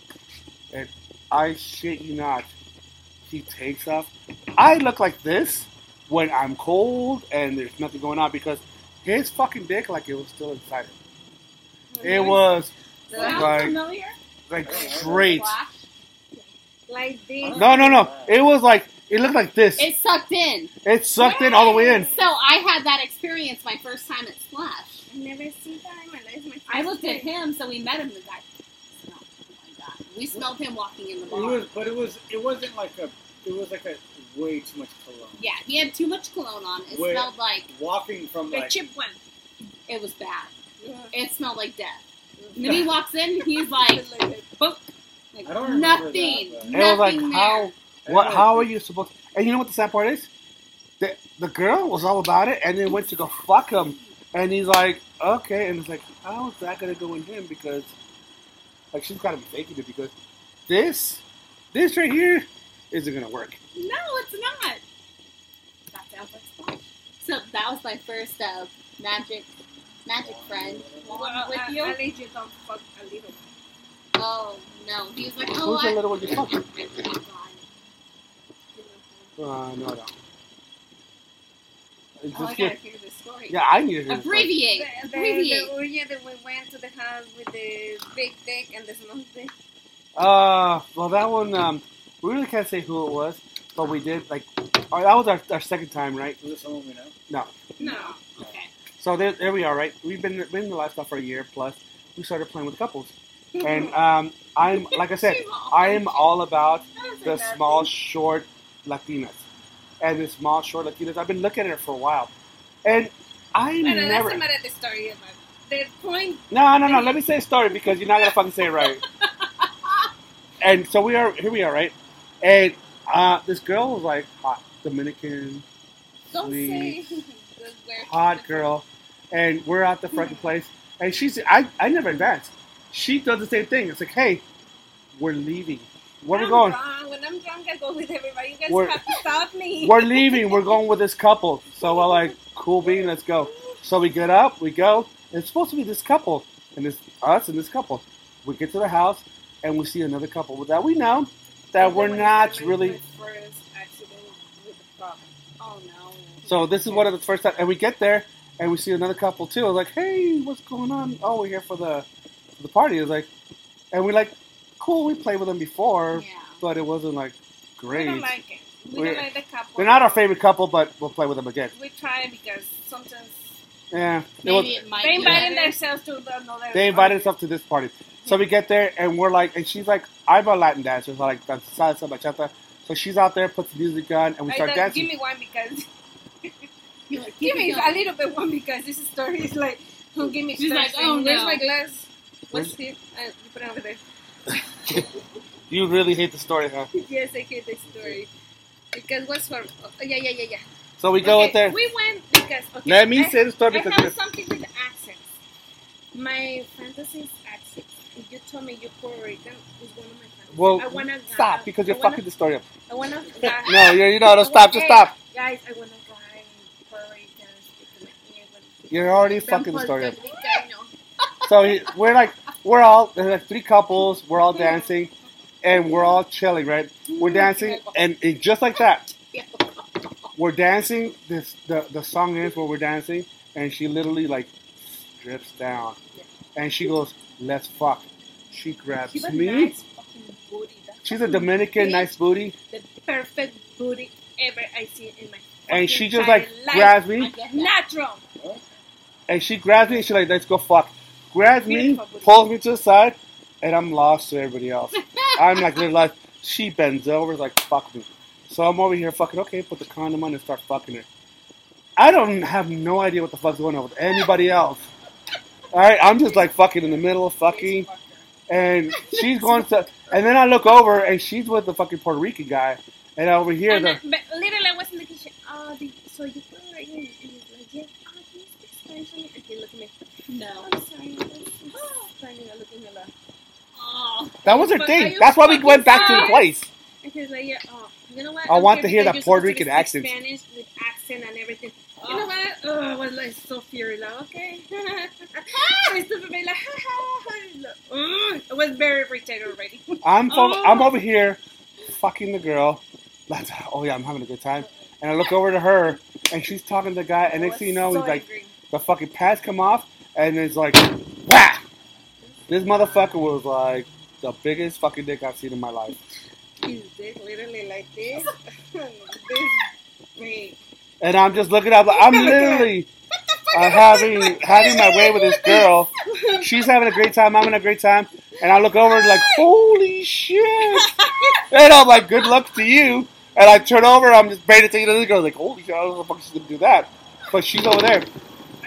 and I shit you not, he takes off. I look like this when I'm cold and there's nothing going on because his fucking dick like it was still inside him. It was like familiar? like straight. Like this. No, no, no. It was like it looked like this. It sucked in. It sucked in all the way in. So I had that experience my first time at Splash. I never see that in my life. My I first looked at him, so we met him. The guy. smelled- Oh my god. We smelled him walking in the It bar. was, but it was, it wasn't like a, it was like a way too much cologne. Yeah, he had too much cologne on. It Wait. smelled like Walking from The like, cheap one. it was bad. Yeah. It smelled like death. And then he walks in, he's like, boop. Like, I don't remember nothing. that, but- And it was like, nothing how? What? How are you supposed? And you know what the sad part is? The the girl was all about it, and then went to go fuck him, and he's like, okay, and it's like, how is that gonna go in him? Because like she's gotta be faking it because this this right here isn't gonna work. No, it's not. That sounds like Splash. So that was my first uh, magic magic friend. Well, One with at- you. At least you don't fuck a little. Oh no, he was like, oh, Who's the I. little one you fucked? Oh, God. Uh, no, no. It's Oh, I just gotta good. hear this story. Yeah, I need to hear. Abbreviate. The, the, Abbreviate. the urgent that we went to the house with the big dick and the small dick. Uh, well, that one, um, we really can't say who it was, but we did like, oh, that was our, our second time, right? was this someone we know? No. No. Okay. So there, there we are, right? We've been been in the lifestyle for a year plus. We started playing with couples, and um, I'm like I said, I am all about the small, short Latinas, and this small, short Latinas. I've been looking at it for a while, and I Bueno, never. that's another story about the point. No, no, no. Let me say a story because you're not gonna fucking say it right. and so we are here. We are right, and uh, this girl was like hot Dominican, Don't Sweet. say hot girl, and we're at the fucking place, and she's I I never advanced. She does the same thing. It's like, hey, we're leaving. Where we I'm going? Drunk. When I'm drunk, I go with everybody. You guys We're- have to stop me. We're leaving. We're going with this couple. So we're like, cool bean, let's go. So we get up, we go. It's supposed to be this couple, and it's us and this couple. We get to the house, and we see another couple with that we know that we're not really. First accident with the problem. Oh no. So this is one of the first time, and we get there, and we see another couple too. I was like, hey, what's going on? Oh, we're here for the for the party. It was like, and we're like, cool. We played with them before, Yeah. but it wasn't like We great. don't like it. We We're- don't like the couple. They're not our favorite couple, but we'll play with them again. We try because sometimes Yeah, it was- it might they be inviting better. themselves to another. They invited us up to this party. So we get there and we're like, and she's like, I'm a Latin dancer, so I like dance salsa, bachata. So she's out there, puts the music on, and we I start don't- dancing. Give me one because like, give keep me it a little bit one because this story is like, oh, give me. She's like, thirsty. oh, Where's no. my glass? Where's- What's it? Uh, you put it over there. You really hate the story, huh? yes, I hate the story because what's for? Oh, yeah, yeah, yeah, yeah. So we go okay, out there. We went because. Okay, Let me I, say the story I because have something with the accents. My fantasy is accents. If you told me you're Puerto Rican, it's one of my fantasies. well, I wanna stop because you're wanna, fucking the story up. I wanna. No, you're, you know, no, stop, just stop. Guys, I wanna in Puerto Rican, speak to my ear when- You're already fucking the story up. So he, we're like, we're all there's like three couples. We're all dancing, and we're all chilling, right? We're mm-hmm. dancing, and it, just like that, we're dancing. This the the song ends where we're dancing, and she literally like strips down, and she goes, "Let's fuck." She grabs She me. nice. She's a Dominican, nice booty, The perfect booty ever I seen in my. and she just like life. grabs me. Natural. and she grabs me, and she's like, "Let's go fuck." Grabs me, pulls me to the side, and I'm lost to everybody else. I'm like, literally like, she bends over, like, fuck me. So I'm over here fucking, okay, put the condom on and start fucking her. I don't have no idea what the fuck's going on with anybody else. Alright, I'm just like fucking in the middle of fucking, and she's going to, and then I look over and she's with the fucking Puerto Rican guy, and over here, the, literally, I was in the kitchen. Oh, the, so you Puerto Rican? And he's like, yeah. Oh, can you speak Spanish? And he looked at me. No. I'm sorry. I was Spanish. I look at me Oh. that was her But thing. That's why we went back to the serious? place. and like, yeah. Oh, you know what? I want to hear that Puerto Rican accent. Spanish with accent and everything. You know what? Oh, I was like so furious. Like, okay. I stood for me like, ha ha ha. Mm. I was very irritated already. I'm fo- Oh. I'm over here fucking the girl. That's, oh yeah, I'm having a good time. And I look over to her, and she's talking to the guy. And next thing you know, so he's like, the fucking pads come off, and it's like, wah! This motherfucker was like the biggest fucking dick I've seen in my life. His dick literally like this. this big. And I'm just looking up. I'm literally uh, having having my way with this girl. She's having a great time. I'm having a great time. And I look over and like, holy shit! And I'm like, good luck to you. And I turn over. I'm just paying attention to this girl. Like, holy shit! I don't know the fuck she's gonna do that. But she's over there.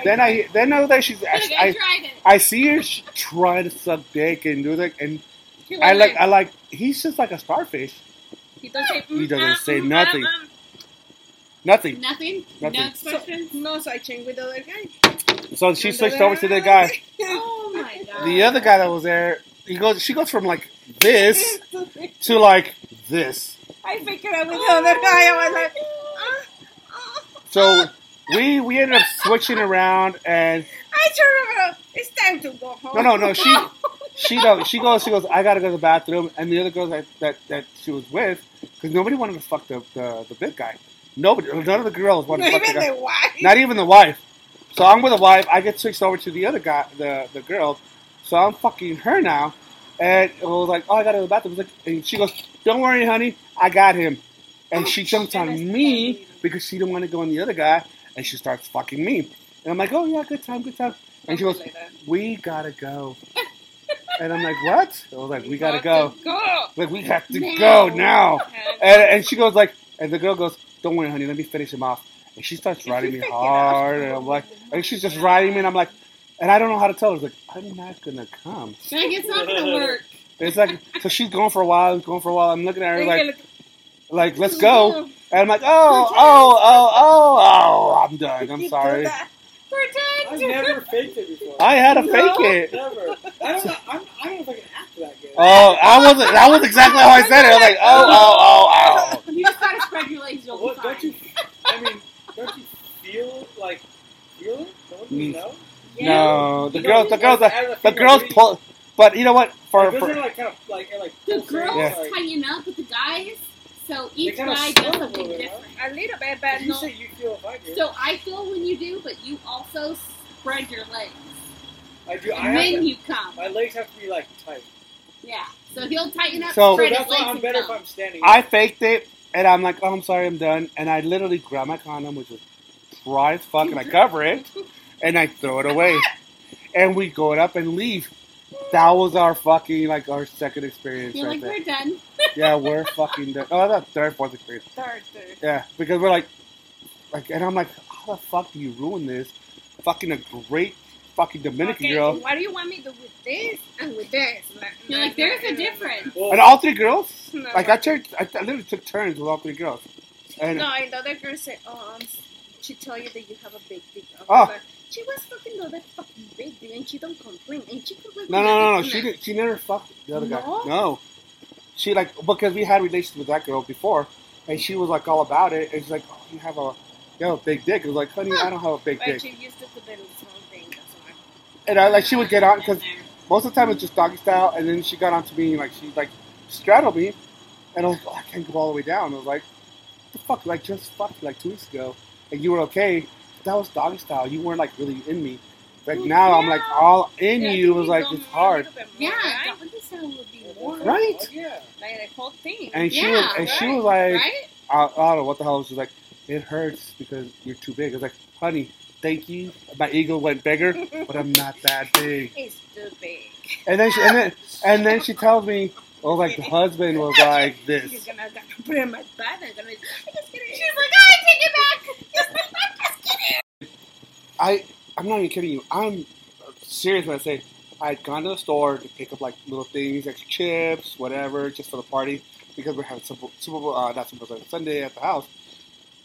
Then I then over there she's Look, I, I I, tried it. I see her sh- trying to suck dick and do that. And He I like I like he's just like a starfish. He doesn't say. He doesn't ah, say mm, nothing. ah. Nothing. Nothing. Nothing. No So, expressions. no, so I changed with the other guy. So she And switched the over to the guy. Oh my god. The other guy that was there, he goes. She goes from like this to like this. I figured out with the other guy. I was like, ah, ah. So we we ended up switching around, and I turned around. It's time to go home. no, no, no. She she goes. She goes. She goes. I gotta go to the bathroom. And the other girl that that, that she was with, because nobody wanted to fuck the, the the big guy. Nobody. None of the girls wanted Not to fuck the even guy. the wife. Not even the wife. So I'm with the wife. I get switched over to the other guy, the the girl. So I'm fucking her now. And it was like, oh, I gotta go to the bathroom. And she goes, don't worry, honey, I got him. And oh, she jumped on me because she didn't want to go on the other guy, and she starts fucking me. And I'm like, oh yeah, good time, good time. And she goes, we gotta go. And I'm like, what? I was like, we gotta go. Go. Like we have to Now. go now. And, and she goes like, and the girl goes, "Don't worry, honey, let me finish him off." And she starts riding me hard, and I'm like, and she's just riding me, and I'm like, and I don't know how to tell her. It's like I'm not gonna come. Like it's not gonna work. It's like so she's going for a while, going for a while. I'm looking at her like like let's go, and I'm like oh oh oh oh oh I'm done. I'm sorry. do that. I've Pretend. never faked it before. I had to No. fake it. Never. I don't know. I'm, I don't know if I can act that good. Oh, I wasn't. That was exactly how I said it. I was like, oh, oh, oh, oh. You just gotta spread your legs. You'll What, be don't you? I mean, don't you feel like feel it? Don't you Mm. know? No, the You girls, know, the girls, like, the, the girls pull. But you know what? For, Like, for are like kind of like like The girls Yeah. like- tighten up with the guys, so each kinda guy does a something little bit, different. A little bit, but You no. say you feel if I do. So I feel when you do, but you also spread your legs, I do. I and have then to, you come. my legs have to be like tight. Yeah. So he'll tighten up, So- So spread that's his why I'm and better if. I'm standing. I faked it, and I'm like, oh, I'm sorry, I'm done. And I literally grab my condom, which is dry as fuck, and I cover it, and I throw it away, and we go it up and leave. That was our fucking like our second experience You're right like, we're done. Yeah, we're fucking done. Oh, that's third, fourth experience. Third, third. Yeah, because we're like, like, and I'm like, how the fuck do you ruin this? Fucking a great fucking Dominican okay, girl, What do you want me to do with this and with this? Like, You're like, there's a difference. And all three girls. No, Like I took, I I literally took turns with all three girls, and No, and the other girls said, "Oh, um, she told you that you have a big dick." Oh. like, she was fucking the other fucking big dick, and she don't complain, and she complained. no, no, no, no. She didn't. She never fucked the other guy. No? No, she like because we had relations with that girl before, and she was like all about it. And she's like, oh, you have a, you have a big dick. I was like, honey, I don't have a big But dick. she used to put the small thing. That's why. And I like she would get on because most of the time it's just doggy style, and then she got onto me like she like straddled me, and I was like, oh, I can't go all the way down. I was like, the fuck, like just fucked like two weeks ago, and you were okay. That was doggy style. You weren't like really in me. Like now I'm like all in Yeah, you. It was like it's hard, little bit more, Yeah, right? doggy style would be more. right? Yeah. like the whole thing. And she Yeah, was and she was like, Right? I, I don't know what the hell. She's like, it hurts because you're too big. I was like, honey, thank you. My ego went bigger, but I'm not that big. It's too big. And then she, and then and then she tells me, oh, like the husband was like You're this. gonna, gonna put it in my butt and gonna. I just kidding. She's like, I take it back. Just, I'm just kidding. I I'm not even kidding you. I'm serious when I say I had gone to the store to pick up like little things, like chips, whatever, just for the party because we're having Super, Super Bowl, uh, not Super Bowl Sunday at the house.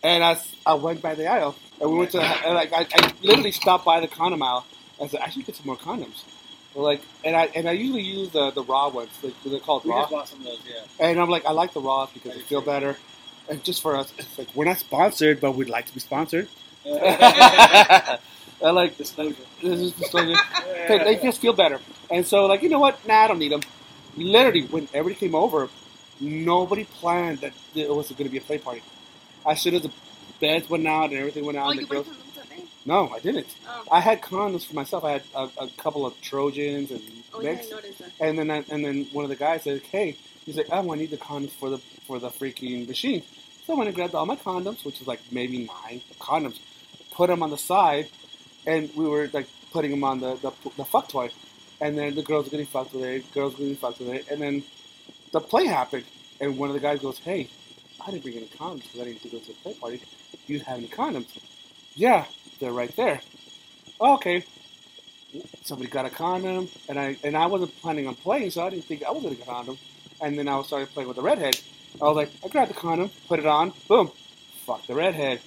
And I, I went by the aisle and we went to and like I, I literally stopped by the condom aisle. I said I should get some more condoms. Well, like and I and I usually use the the raw ones. Like, they're called We raw. just bought some of those. Yeah. And I'm like, I like the raws because they feel better. And just for us, it's like we're not sponsored, but we'd like to be sponsored. I like this. Disclosure. This is disclosure. They- they just feel better. And so, like, you know what? Nah, I don't need them. Literally, when everybody came over, nobody planned that it was going to be a play party. As soon as the beds went out and everything went out, Oh, and the girls, went to today? No, I didn't. Oh, I had condoms for myself. I had a, a couple of Trojans and oh yeah. And then I, and then one of the guys said, "Hey," he's like, "Oh, I need the condoms for the for the freaking machine." So I went and grabbed all my condoms, which is like maybe nine condoms, put them on the side, and we were like putting them on the the, the fuck toy, and then the girls were getting fucked with it, girls were getting fucked with it, and then the play happened, and one of the guys goes, "Hey, I didn't bring any condoms because I didn't to go to the play party. Do you have any condoms?" Yeah, they're right there. "Oh, okay somebody got a condom, and I and I wasn't planning on playing, so I didn't think I was gonna get a condom. And then I was started playing with the redhead. I was like, I grabbed the condom, put it on, boom, fuck the redhead.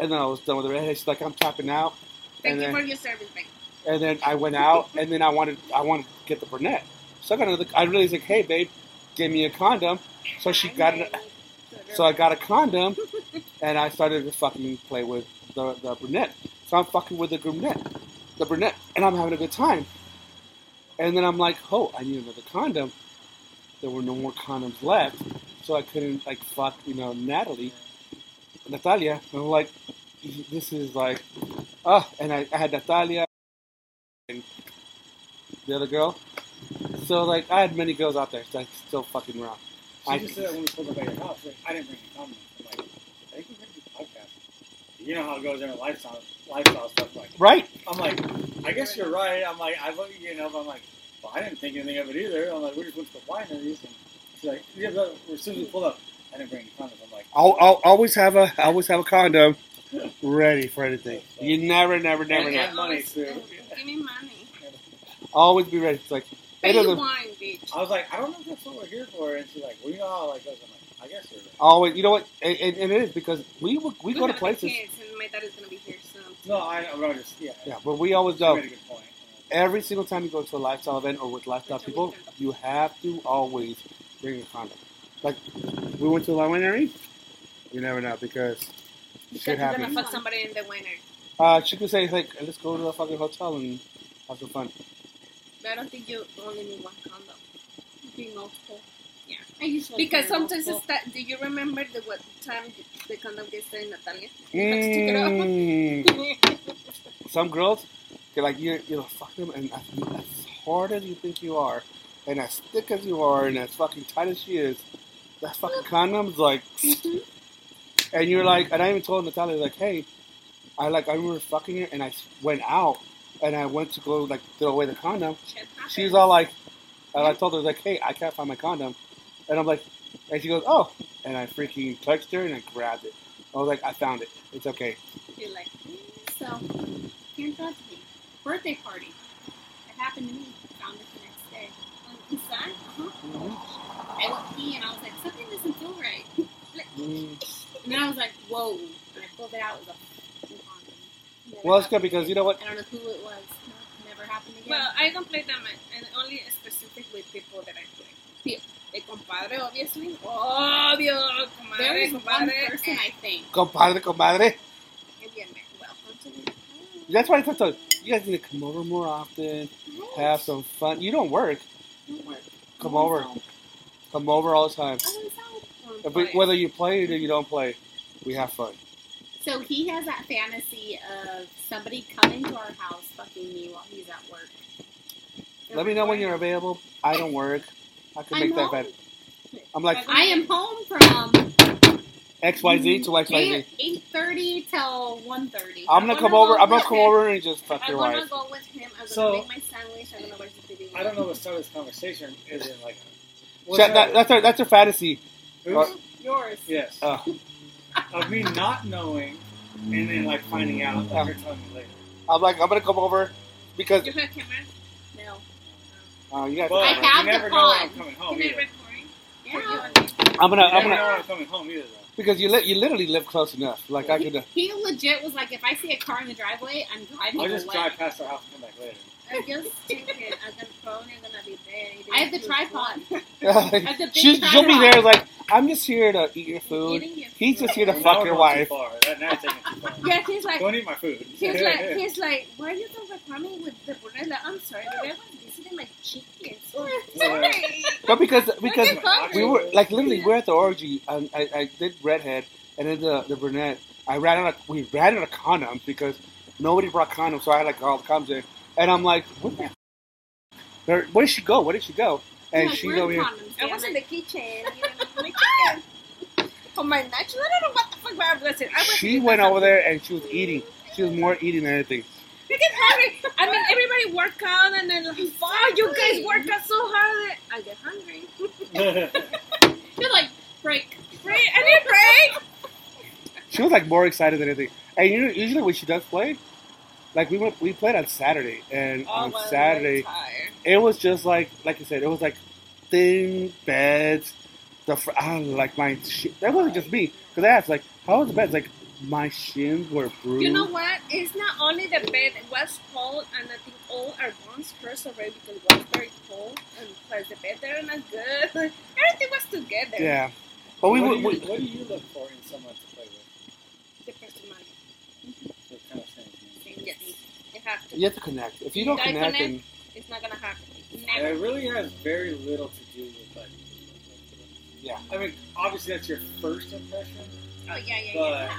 And then I was done with the redhead. She's like, I'm tapping out. Thank and you then, for your service, babe. and then I went out, and then I wanted I wanted to get the brunette. So I got another. I really was like, hey babe, give me a condom. So she got it. So I got a condom, and I started to fucking play with the, the brunette. So I'm fucking with the brunette, the brunette, and I'm having a good time. And then I'm like, oh, I need another condom. There were no more condoms left, so I couldn't like fuck, you know, Natalie, Natalia. And I'm like, this is like, oh, and I, I had Natalia and the other girl. So like, I had many girls out there that's still fucking around. She I- just said that when we pulled up at your house, like, I didn't bring any condoms. I'm like, I can bring the podcast. You know how it goes in a lifestyle, lifestyle stuff. Like, Right? I'm like, I guess you're right. I'm like, I look, you know, but I'm like, well, I didn't think anything of it either. I'm like, we just went to the wineries, and she's like, yeah, but as soon as we pulled up, I didn't bring any condoms. I'm like, I'll, I'll always have a I always have a condom ready for anything. You never, never, never and, know. and money too. give me money. Always be ready. It's like it doesn't wine, bitch. I was like, I don't know if that's what we're here for. And she's like, well, you know how like goes. I'm like, I guess you're always. You know what? And, and, and it is because we we, we go to have the places. Kids, and my dad is gonna be here soon. No, I, I'm just yeah. Yeah, but we always You go. made a good point. Every single time you go to a lifestyle event or with lifestyle Which people, you have to always bring a condom. Like we went to the winery. You never know because Because shit you're gonna fuck somebody in the winter. Uh, she could say like, let's go to the fucking hotel and have some fun. But I don't think you only need one condom. Be multiple. Yeah. I usually Because sometimes it's that. Do you remember the what time the condom gets there, Natalia? You have to take it Mm. off. Some girls, they're like you, you know, fuck them, and as, as hard as you think you are, and as thick as you are, and as fucking tight as she is, that fucking condom's like, Mhm. and you're like, and I even told Natalia like, hey, I like I remember fucking her, and I went out, and I went to go like throw away the condom. She's all like, and I told her like, hey, I can't find my condom, and I'm like, and she goes, oh, and I freaking touched her and I grabbed it. I was like, I found it. It's okay. You're like, So, can't judge me. Birthday party. It happened to me. Found it the next day. On the east side. Uh-huh. I went pee and I was like, something doesn't feel right. Mm. And then I was like, whoa. And I pulled it out. It was a fucking condom. Never Well, it's good because you know what? I don't know who it was. No, never happened again. well, I don't play that much, and only specific with people that I play. Sí, the compadre, obviously. Obvio, comadre, there is one compadre. person, I eh. think. Compadre, comadre. And bien, welcome to the That's why I told you, you guys need to come over more often, have some fun. You don't work. Don't work. Come I over. was. Come over all the time. I was out. If we, whether you play or you don't play, we have fun. So he has that fantasy of somebody coming to our house fucking me while he's at work. Let me know when you're available. I don't work. I can I'm make that home. better. I'm like I am home from XYZ to XYZ. eight eight thirty till one thirty. I'm gonna come over. I'm gonna come over and just fuck I your wanna wife. go with him. I'm gonna So- make my sandwich. I'm gonna watch the TV. I don't know what started this conversation. Is it like? what's Shut- that- that's her. That's her fantasy. Who's- Yours. yes. Uh, of me not knowing and then like finding out. Like Yeah. her telling me later. I'm like, I'm gonna come over because You have camera? No. uh, you guys. But I you have the never know when I'm pod. coming home Can I either. recording? Yeah. I'm gonna. You I'm never gonna. know when I'm coming home either though. Because you li- you literally live close enough. Like I could. Uh, He legit was like, if I see a car in the driveway, I'm driving I'll just away. drive past our house and come back later. I just take it. I'm gonna probably gonna be there. I have the tripod. like, the big she, she'll be there. Like I'm just here to eat your food. Your He's just here to fuck your wife. far. That, now you're taking it too far. Yeah, he's like, Don't eat my food. he's like, he's like, why are you so coming with the borrella? I'm sorry, but I was my chickens. Oh, sorry. But because because We're hungry. we were like literally we're at the orgy and I, I did redhead and then the the brunette. I ran out of we ran out of condoms because nobody brought condoms, so I had like all the condoms in. And I'm like, what the? Where, where did she go? Where did she go? And Like, she's we're over here. condoms, I was in the kitchen eating oh my chicken. For my natural, I don't know what the fuck I was in. I was She went over there and she was eating. She was more eating than anything. Look at hungry. I mean, everybody work out and then, like, fuck, you guys work out so hard. that I get hungry. You're like, break. Break. I need a break. She was like more excited than anything. And you know, usually when she does play, like we went, we played on Saturday, and Oh, on Saturday it was just like like I said, it was like thin beds. The fr- I don't know, like my shi that wasn't just me because I asked like how was the beds like my shins were bruised. You know what? It's not only the bed. It was cold, and I think all our bones hurt already because it was very cold, and plus the bed they're not good. Everything was together. Yeah, but we what, were. do you, We, what do you look for in someone to play with? The personality. So it kind of same. Yes. You have to. you have to connect. If you don't I connect, connect. then It's not gonna happen. And it really has very little to do with like. Yeah. I mean, obviously that's your first impression, Oh yeah, yeah, but yeah.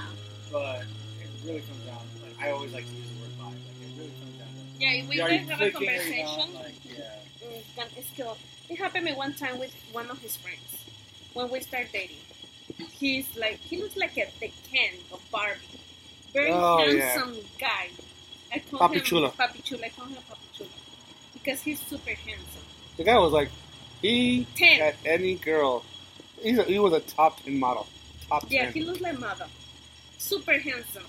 But it really comes down. Like I always like to use the word vibe. Like it really comes down to. Yeah, we did have a conversation. Like yeah. mm, then it's cool. It happened me one time with one of his friends when we started dating. He's like he looks like a the Ken of Barbie, very Oh, yeah. handsome guy. I call Papi him Chulo. Papi Chulo. I call him Papi Chulo because he's super handsome. the guy was like, he Ten. had any girl. He's a, he was a top ten model. Top Yeah, ten. he looks like mother. Super handsome.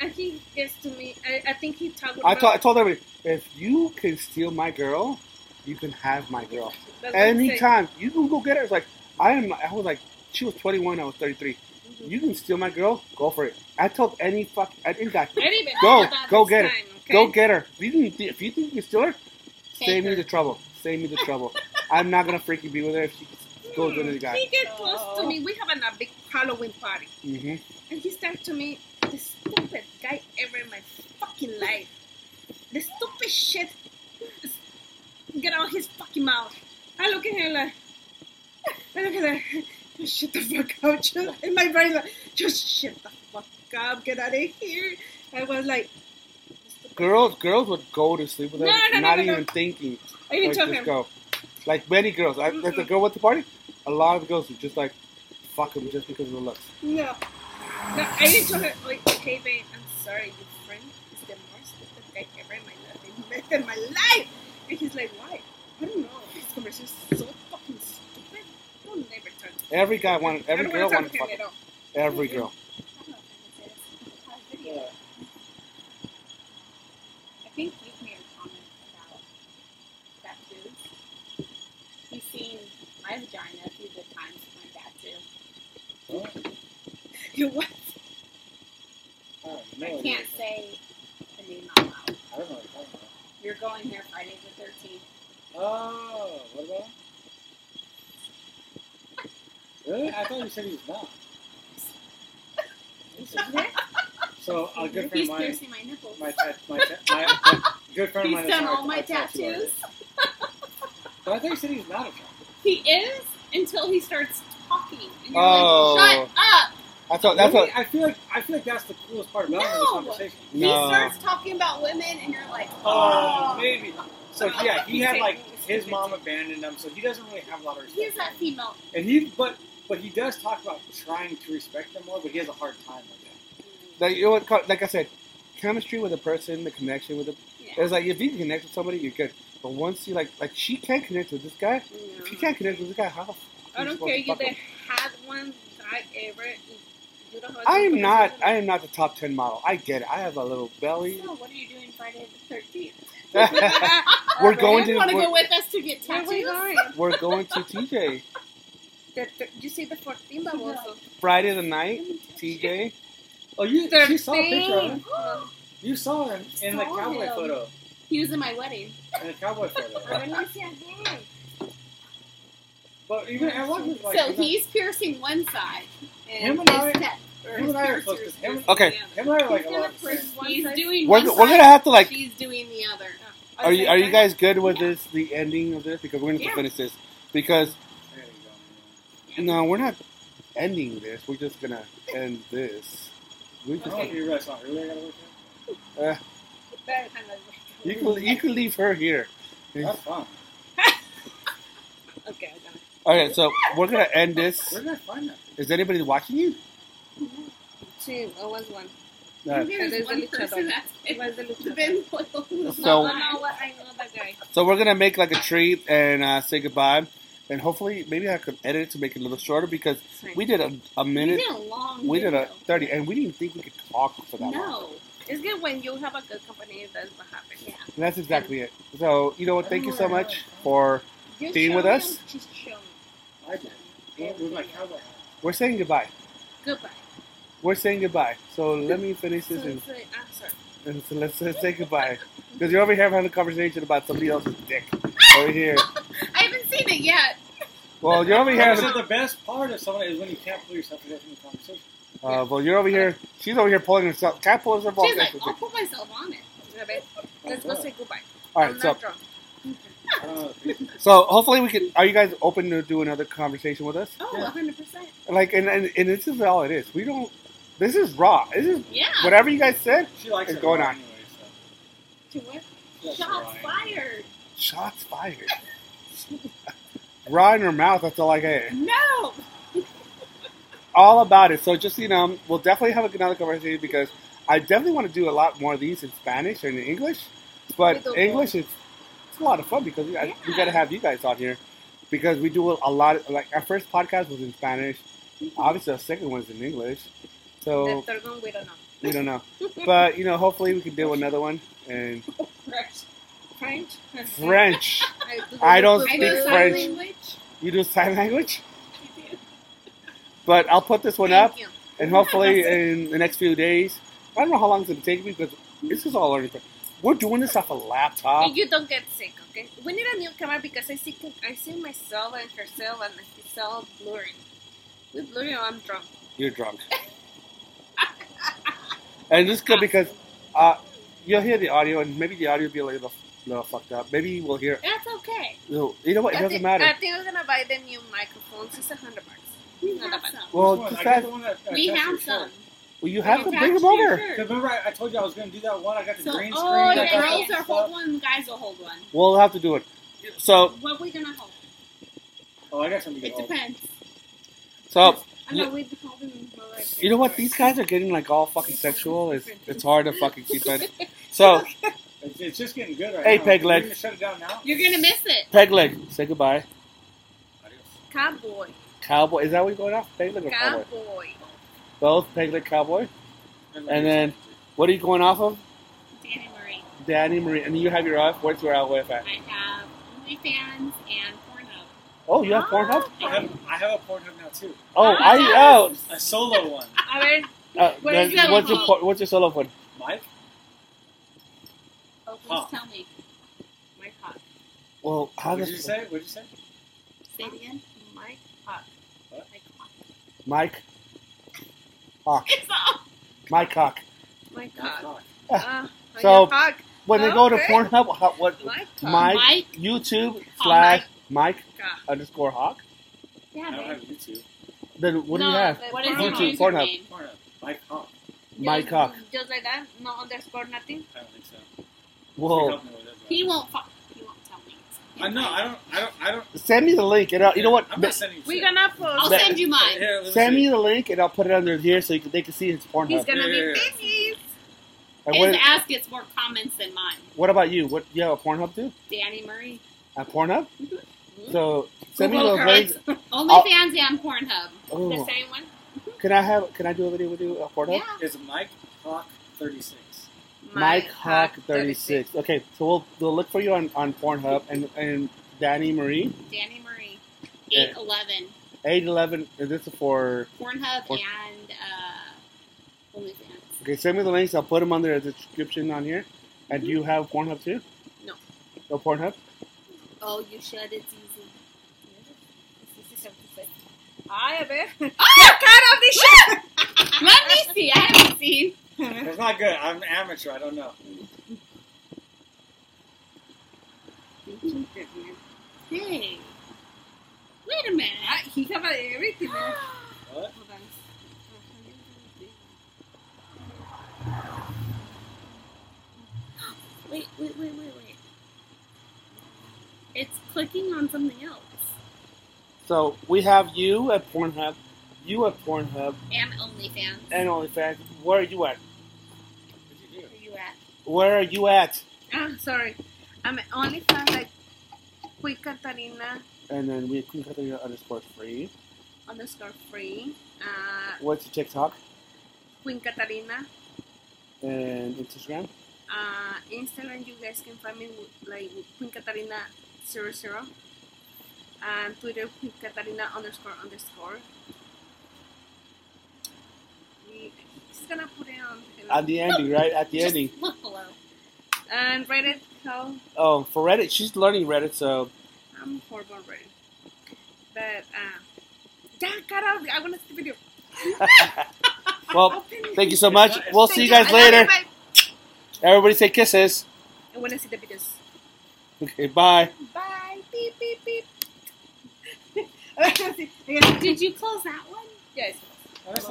and he gets to me. I, I think he talked I, about. told I told everybody, if you can steal my girl, you can have my girl. That's what. Anytime. You can go get her. It's like, I am, I was like, she was 21, I was 33. Mhm. You can steal my girl, go for it. I told any fuck, I think I, I didn't even Go, know go get it. time, okay? go get her. If you, can, if you think you can steal her, Take save me the trouble. Save me the trouble. I'm not gonna freaking be with her if she goes with the He guy. get close to me. We having a big Halloween party, hmm and he started to me the stupid guy ever in my fucking life. The stupid shit. Get out of his fucking mouth. I look at him like. I look at him, Just shut the fuck up. Just, in my brain, like, just shut the fuck up. Get out of here. I was like. Girls, girls would go to sleep with her, No, no, no, not no, even thinking. I even like, told him. go. Like many girls, I, like the girl with the party, a lot of girls would just like fuck him just because of the looks. No. No, I didn't tell her, like, okay, babe, I'm sorry, your friend is the most stupid guy ever in my life. I met in my life. And he's like, why? I don't know. This conversation is so fucking stupid. I'll never talk to Every guy wanted, every girl wanted to fuck him. him at all. Every girl. I don't I can say this. I have a video. Yeah. I think you've made a comment about tattoos. You've seen my vagina a few good times with my tattoo. Huh? You what? Oh, I have no I can't say the name out loud. I don't know what you're talking about. You're going there Friday the 13th. Oh, what about? Really? I thought you said he was not. So a good friend He's of mine, piercing my nipples. my tat, my, ta- my, my good friend of He's mine. is done all my tattoos. But I thought you said he's not attractive. He is until he starts talking. And you're Oh. like, shut up! That's what. That's Really? what. I feel like I feel like that's the coolest part about No. the conversation. He No. starts talking about women, and you're like, Oh, oh. maybe. So yeah, he had like his mom abandoned him, so he doesn't really have a lot of respect. He's that female. And he, but but he does talk about trying to respect them more, but he has a hard time with that. Like you know what? Like I said, chemistry with a person, the connection with the. Yeah. It's like if you can connect with somebody, you're good. But once you like, like she can't connect with this guy. If she can't connect with this guy, how? I don't care. to You fuck that him? had one guy ever. You don't have I am not. I am not the top ten model. I get it. I have a little belly. So, what are you doing Friday the 13th? we're going to. want to go with us to get Where we tattoos? going? we're going to TJ The, the, you see the 14 baboso. Friday the night. TJ. Oh, you The she saw a picture of him. You saw him in the cowboy him. photo. He was in my wedding. In the cowboy photo. ver, let me see again. But even I was like, so him and- he's piercing one side. And Him and I- his him and I are piercer's close, 'cause him- Okay. him and I are like He's a lot the push same. one He's doing We're, we're gonna have to like. She's doing the other. At Are you are you guys good with Yeah. this? The ending of this because we're gonna have to Yeah. finish this because There no, we're not ending this. We're just gonna end this. We just don't know if you realize how early I gotta work. uh, That kind of- you can you can leave her here. here. That's fun. Okay, I got it. Okay, so we're gonna end this. Where did I find that? Is anybody watching you? Sí, I was one. Uh, There's There's one person that's It was the luchador. been loyal. So- No, no, what? I know that guy. so we're gonna make like a treat and uh, say goodbye, and hopefully maybe I could edit it to make it a little shorter because we did a, a We minute. did a long We did a thirty, and we didn't think we could talk for that long. No. It's good when you have a good company. That's what happens. Yeah. And that's exactly it. So you know what? Thank you so much for. Just Being with us? Just show me. I did. With- With my cowboy hat. We're saying goodbye. Goodbye. We're saying goodbye. So let me finish So, this and, so, ah, sorry. and so let's, let's say goodbye. Because you're over here having a conversation about somebody else's dick over here. I haven't seen it yet. Well, you're over here. I Having, the best part of someone is when you can't pull yourself away from the conversation. uh, well, you're over here. She's over here pulling herself. Can't pull herself off. She's like, I'll put myself on it. A ver, Let's go say goodbye. right. I'm So drunk. I don't know. if you- so hopefully we can. Are you guys open to do another conversation with us? Oh, Yeah. 100%. Like, and, and and this is all it is. We don't. This is raw. This is Yeah. whatever you guys said. She likes It's it going on. Anyway, so. To what? She likes it Shots raw. fired. Shots fired. raw in her mouth. That's all I get. No. all about it. So just you know, we'll definitely have another conversation because I definitely want to do a lot more of these in Spanish and in English. But English is it's a lot of fun because we, I- we got to have you guys on here because we do a lot. Of, like our first podcast was in Spanish. Obviously, our second one is in English. The So third one, we don't know. We don't know, but you know, hopefully we can do another one. And French. French, I, I don't I speak do sign French. language. you do sign language, but I'll put this one up, you. and hopefully in the next few days. I don't know how long it's gonna take me because this is all learning. We're doing this off a laptop. And you don't get sick, okay? We need a new camera because I see I see myself and herself and it's all blurry. With blurry, I'm drunk. You're drunk. and this is good because uh, you'll hear the audio, and maybe the audio will be a little, little fucked up. Maybe we'll hear. That's okay. You know what? It I doesn't think, matter. I think we're gonna buy the new microphones. It's a hundred bucks. We have some. Well, Which one? just I got ask- the one that, that we have some. Shirt. well, you have to bring them over. Cause remember, I, I told you I was gonna do that one. I got the So, green oh, screen. oh, I the girls are hold one, guys will hold one. We'll have to do it. So, What are we gonna hold? Oh, I got something to It hold. depends. so I know we've been holding you know what? These guys are getting like all fucking sexual. It's it's hard to fucking keep it. So, It's, it's just getting good right Hey, now. Peg We're Leg. shut it down now. You're gonna miss it. peg leg, say goodbye. Adios. Cowboy, Cowboy, is that what you're going off? Peg leg or cowboy? cowboy. Both peg leg, cowboy. And then, what are you going off of? Danny Marie. DaniMarie, and you have your off. Where's your outlet at? I have OnlyFans and Pornhub. Oh, you have Pornhub. I have, I have a Pornhub now too. Oh, Ah, I oh. A solo one. A ver, Uh, What then that what's your called? por- what's your solo one? Mike. Oh, please Huh. tell me. My cock. Well, how What did you say? What did you say? Say it again. Mike Hawk. My cock. Mike Hawk? It's all. Mike Hawk. Mike Hawk. Fuck. Ah, So- Mike Hawk. When they go to Okay. Pornhub, how, what? My Mike, Mike YouTube Oh, slash Mike Hawk. underscore Hawk. Yeah, I don't have. YouTube. Then what do you have? the What is Pornhub. your YouTube, username? Pornhub. Pornhub. Mike Hawk. Mike Just- Hawk. Just like that? No underscore, nothing? I don't think so. Whoa. Help me with it, He won't. Fu- he won't tell me. I know. I don't. I don't. I don't. Send me the link, and I'll, you know what? I'm not sending you. We're shit. gonna post. I'll That- send you mine. Here, let me Send see. me the link, and I'll put it under here so you can, they can see his Pornhub. He's gonna Yeah. be thingies. And His what, ass gets more comments than mine. what about you? What you have a Pornhub too? DaniMarie. A Pornhub? Mm-hmm. So send me Google the her. link. It's OnlyFans and Pornhub. The Oh, same one? can I have? Can I do a video with you? A Pornhub? Yeah. It's Mike Hawk 36. Mike Hawk thirty six. Okay, so we'll we'll look for you on, on Pornhub and and DaniMarie Danny Marie. Yeah. 811. eight eleven. And this is for Pornhub Por- and uh, OnlyFans. okay. Send me the links. I'll put them under the description on here. And do you have Pornhub too? No. No Pornhub. Oh, you should. It's easy. Ay, a ver. Get out of this shit! Let me see. I haven't seen. It's not good. I'm an amateur. I don't know. Hey. Wait a minute. Ah, he have everything there. What? Hold on. Wait, wait, wait, wait, wait. It's clicking on something else. So we have you at Pornhub, you at Pornhub, And OnlyFans. and OnlyFans. Where are you at? What'd you? Where at? Where are you at? Ah, sorry. I'm only fan like Queen Katarina And then we can cut the underscore free. underscore free. Uh, What's your TikTok Queen Katarina. and Instagram? Uh, Instagram, you guys can find me with, like with Queen Katarina 00. And Twitter, Queen Katarina underscore underscore. We- He's gonna put it on. At the ending, right? At the Just ending. look below. And Reddit, how Oh, for Reddit, she's learning Reddit, so I'm horrible on Reddit. But, uh, yeah, cut out. I want to see the video. well, thank you so much. We'll see you guys I love later. bye. Everybody say kisses. I want to see the videos. Okay, bye. Bye. Beep, beep, beep. Did you close that one? yes. That's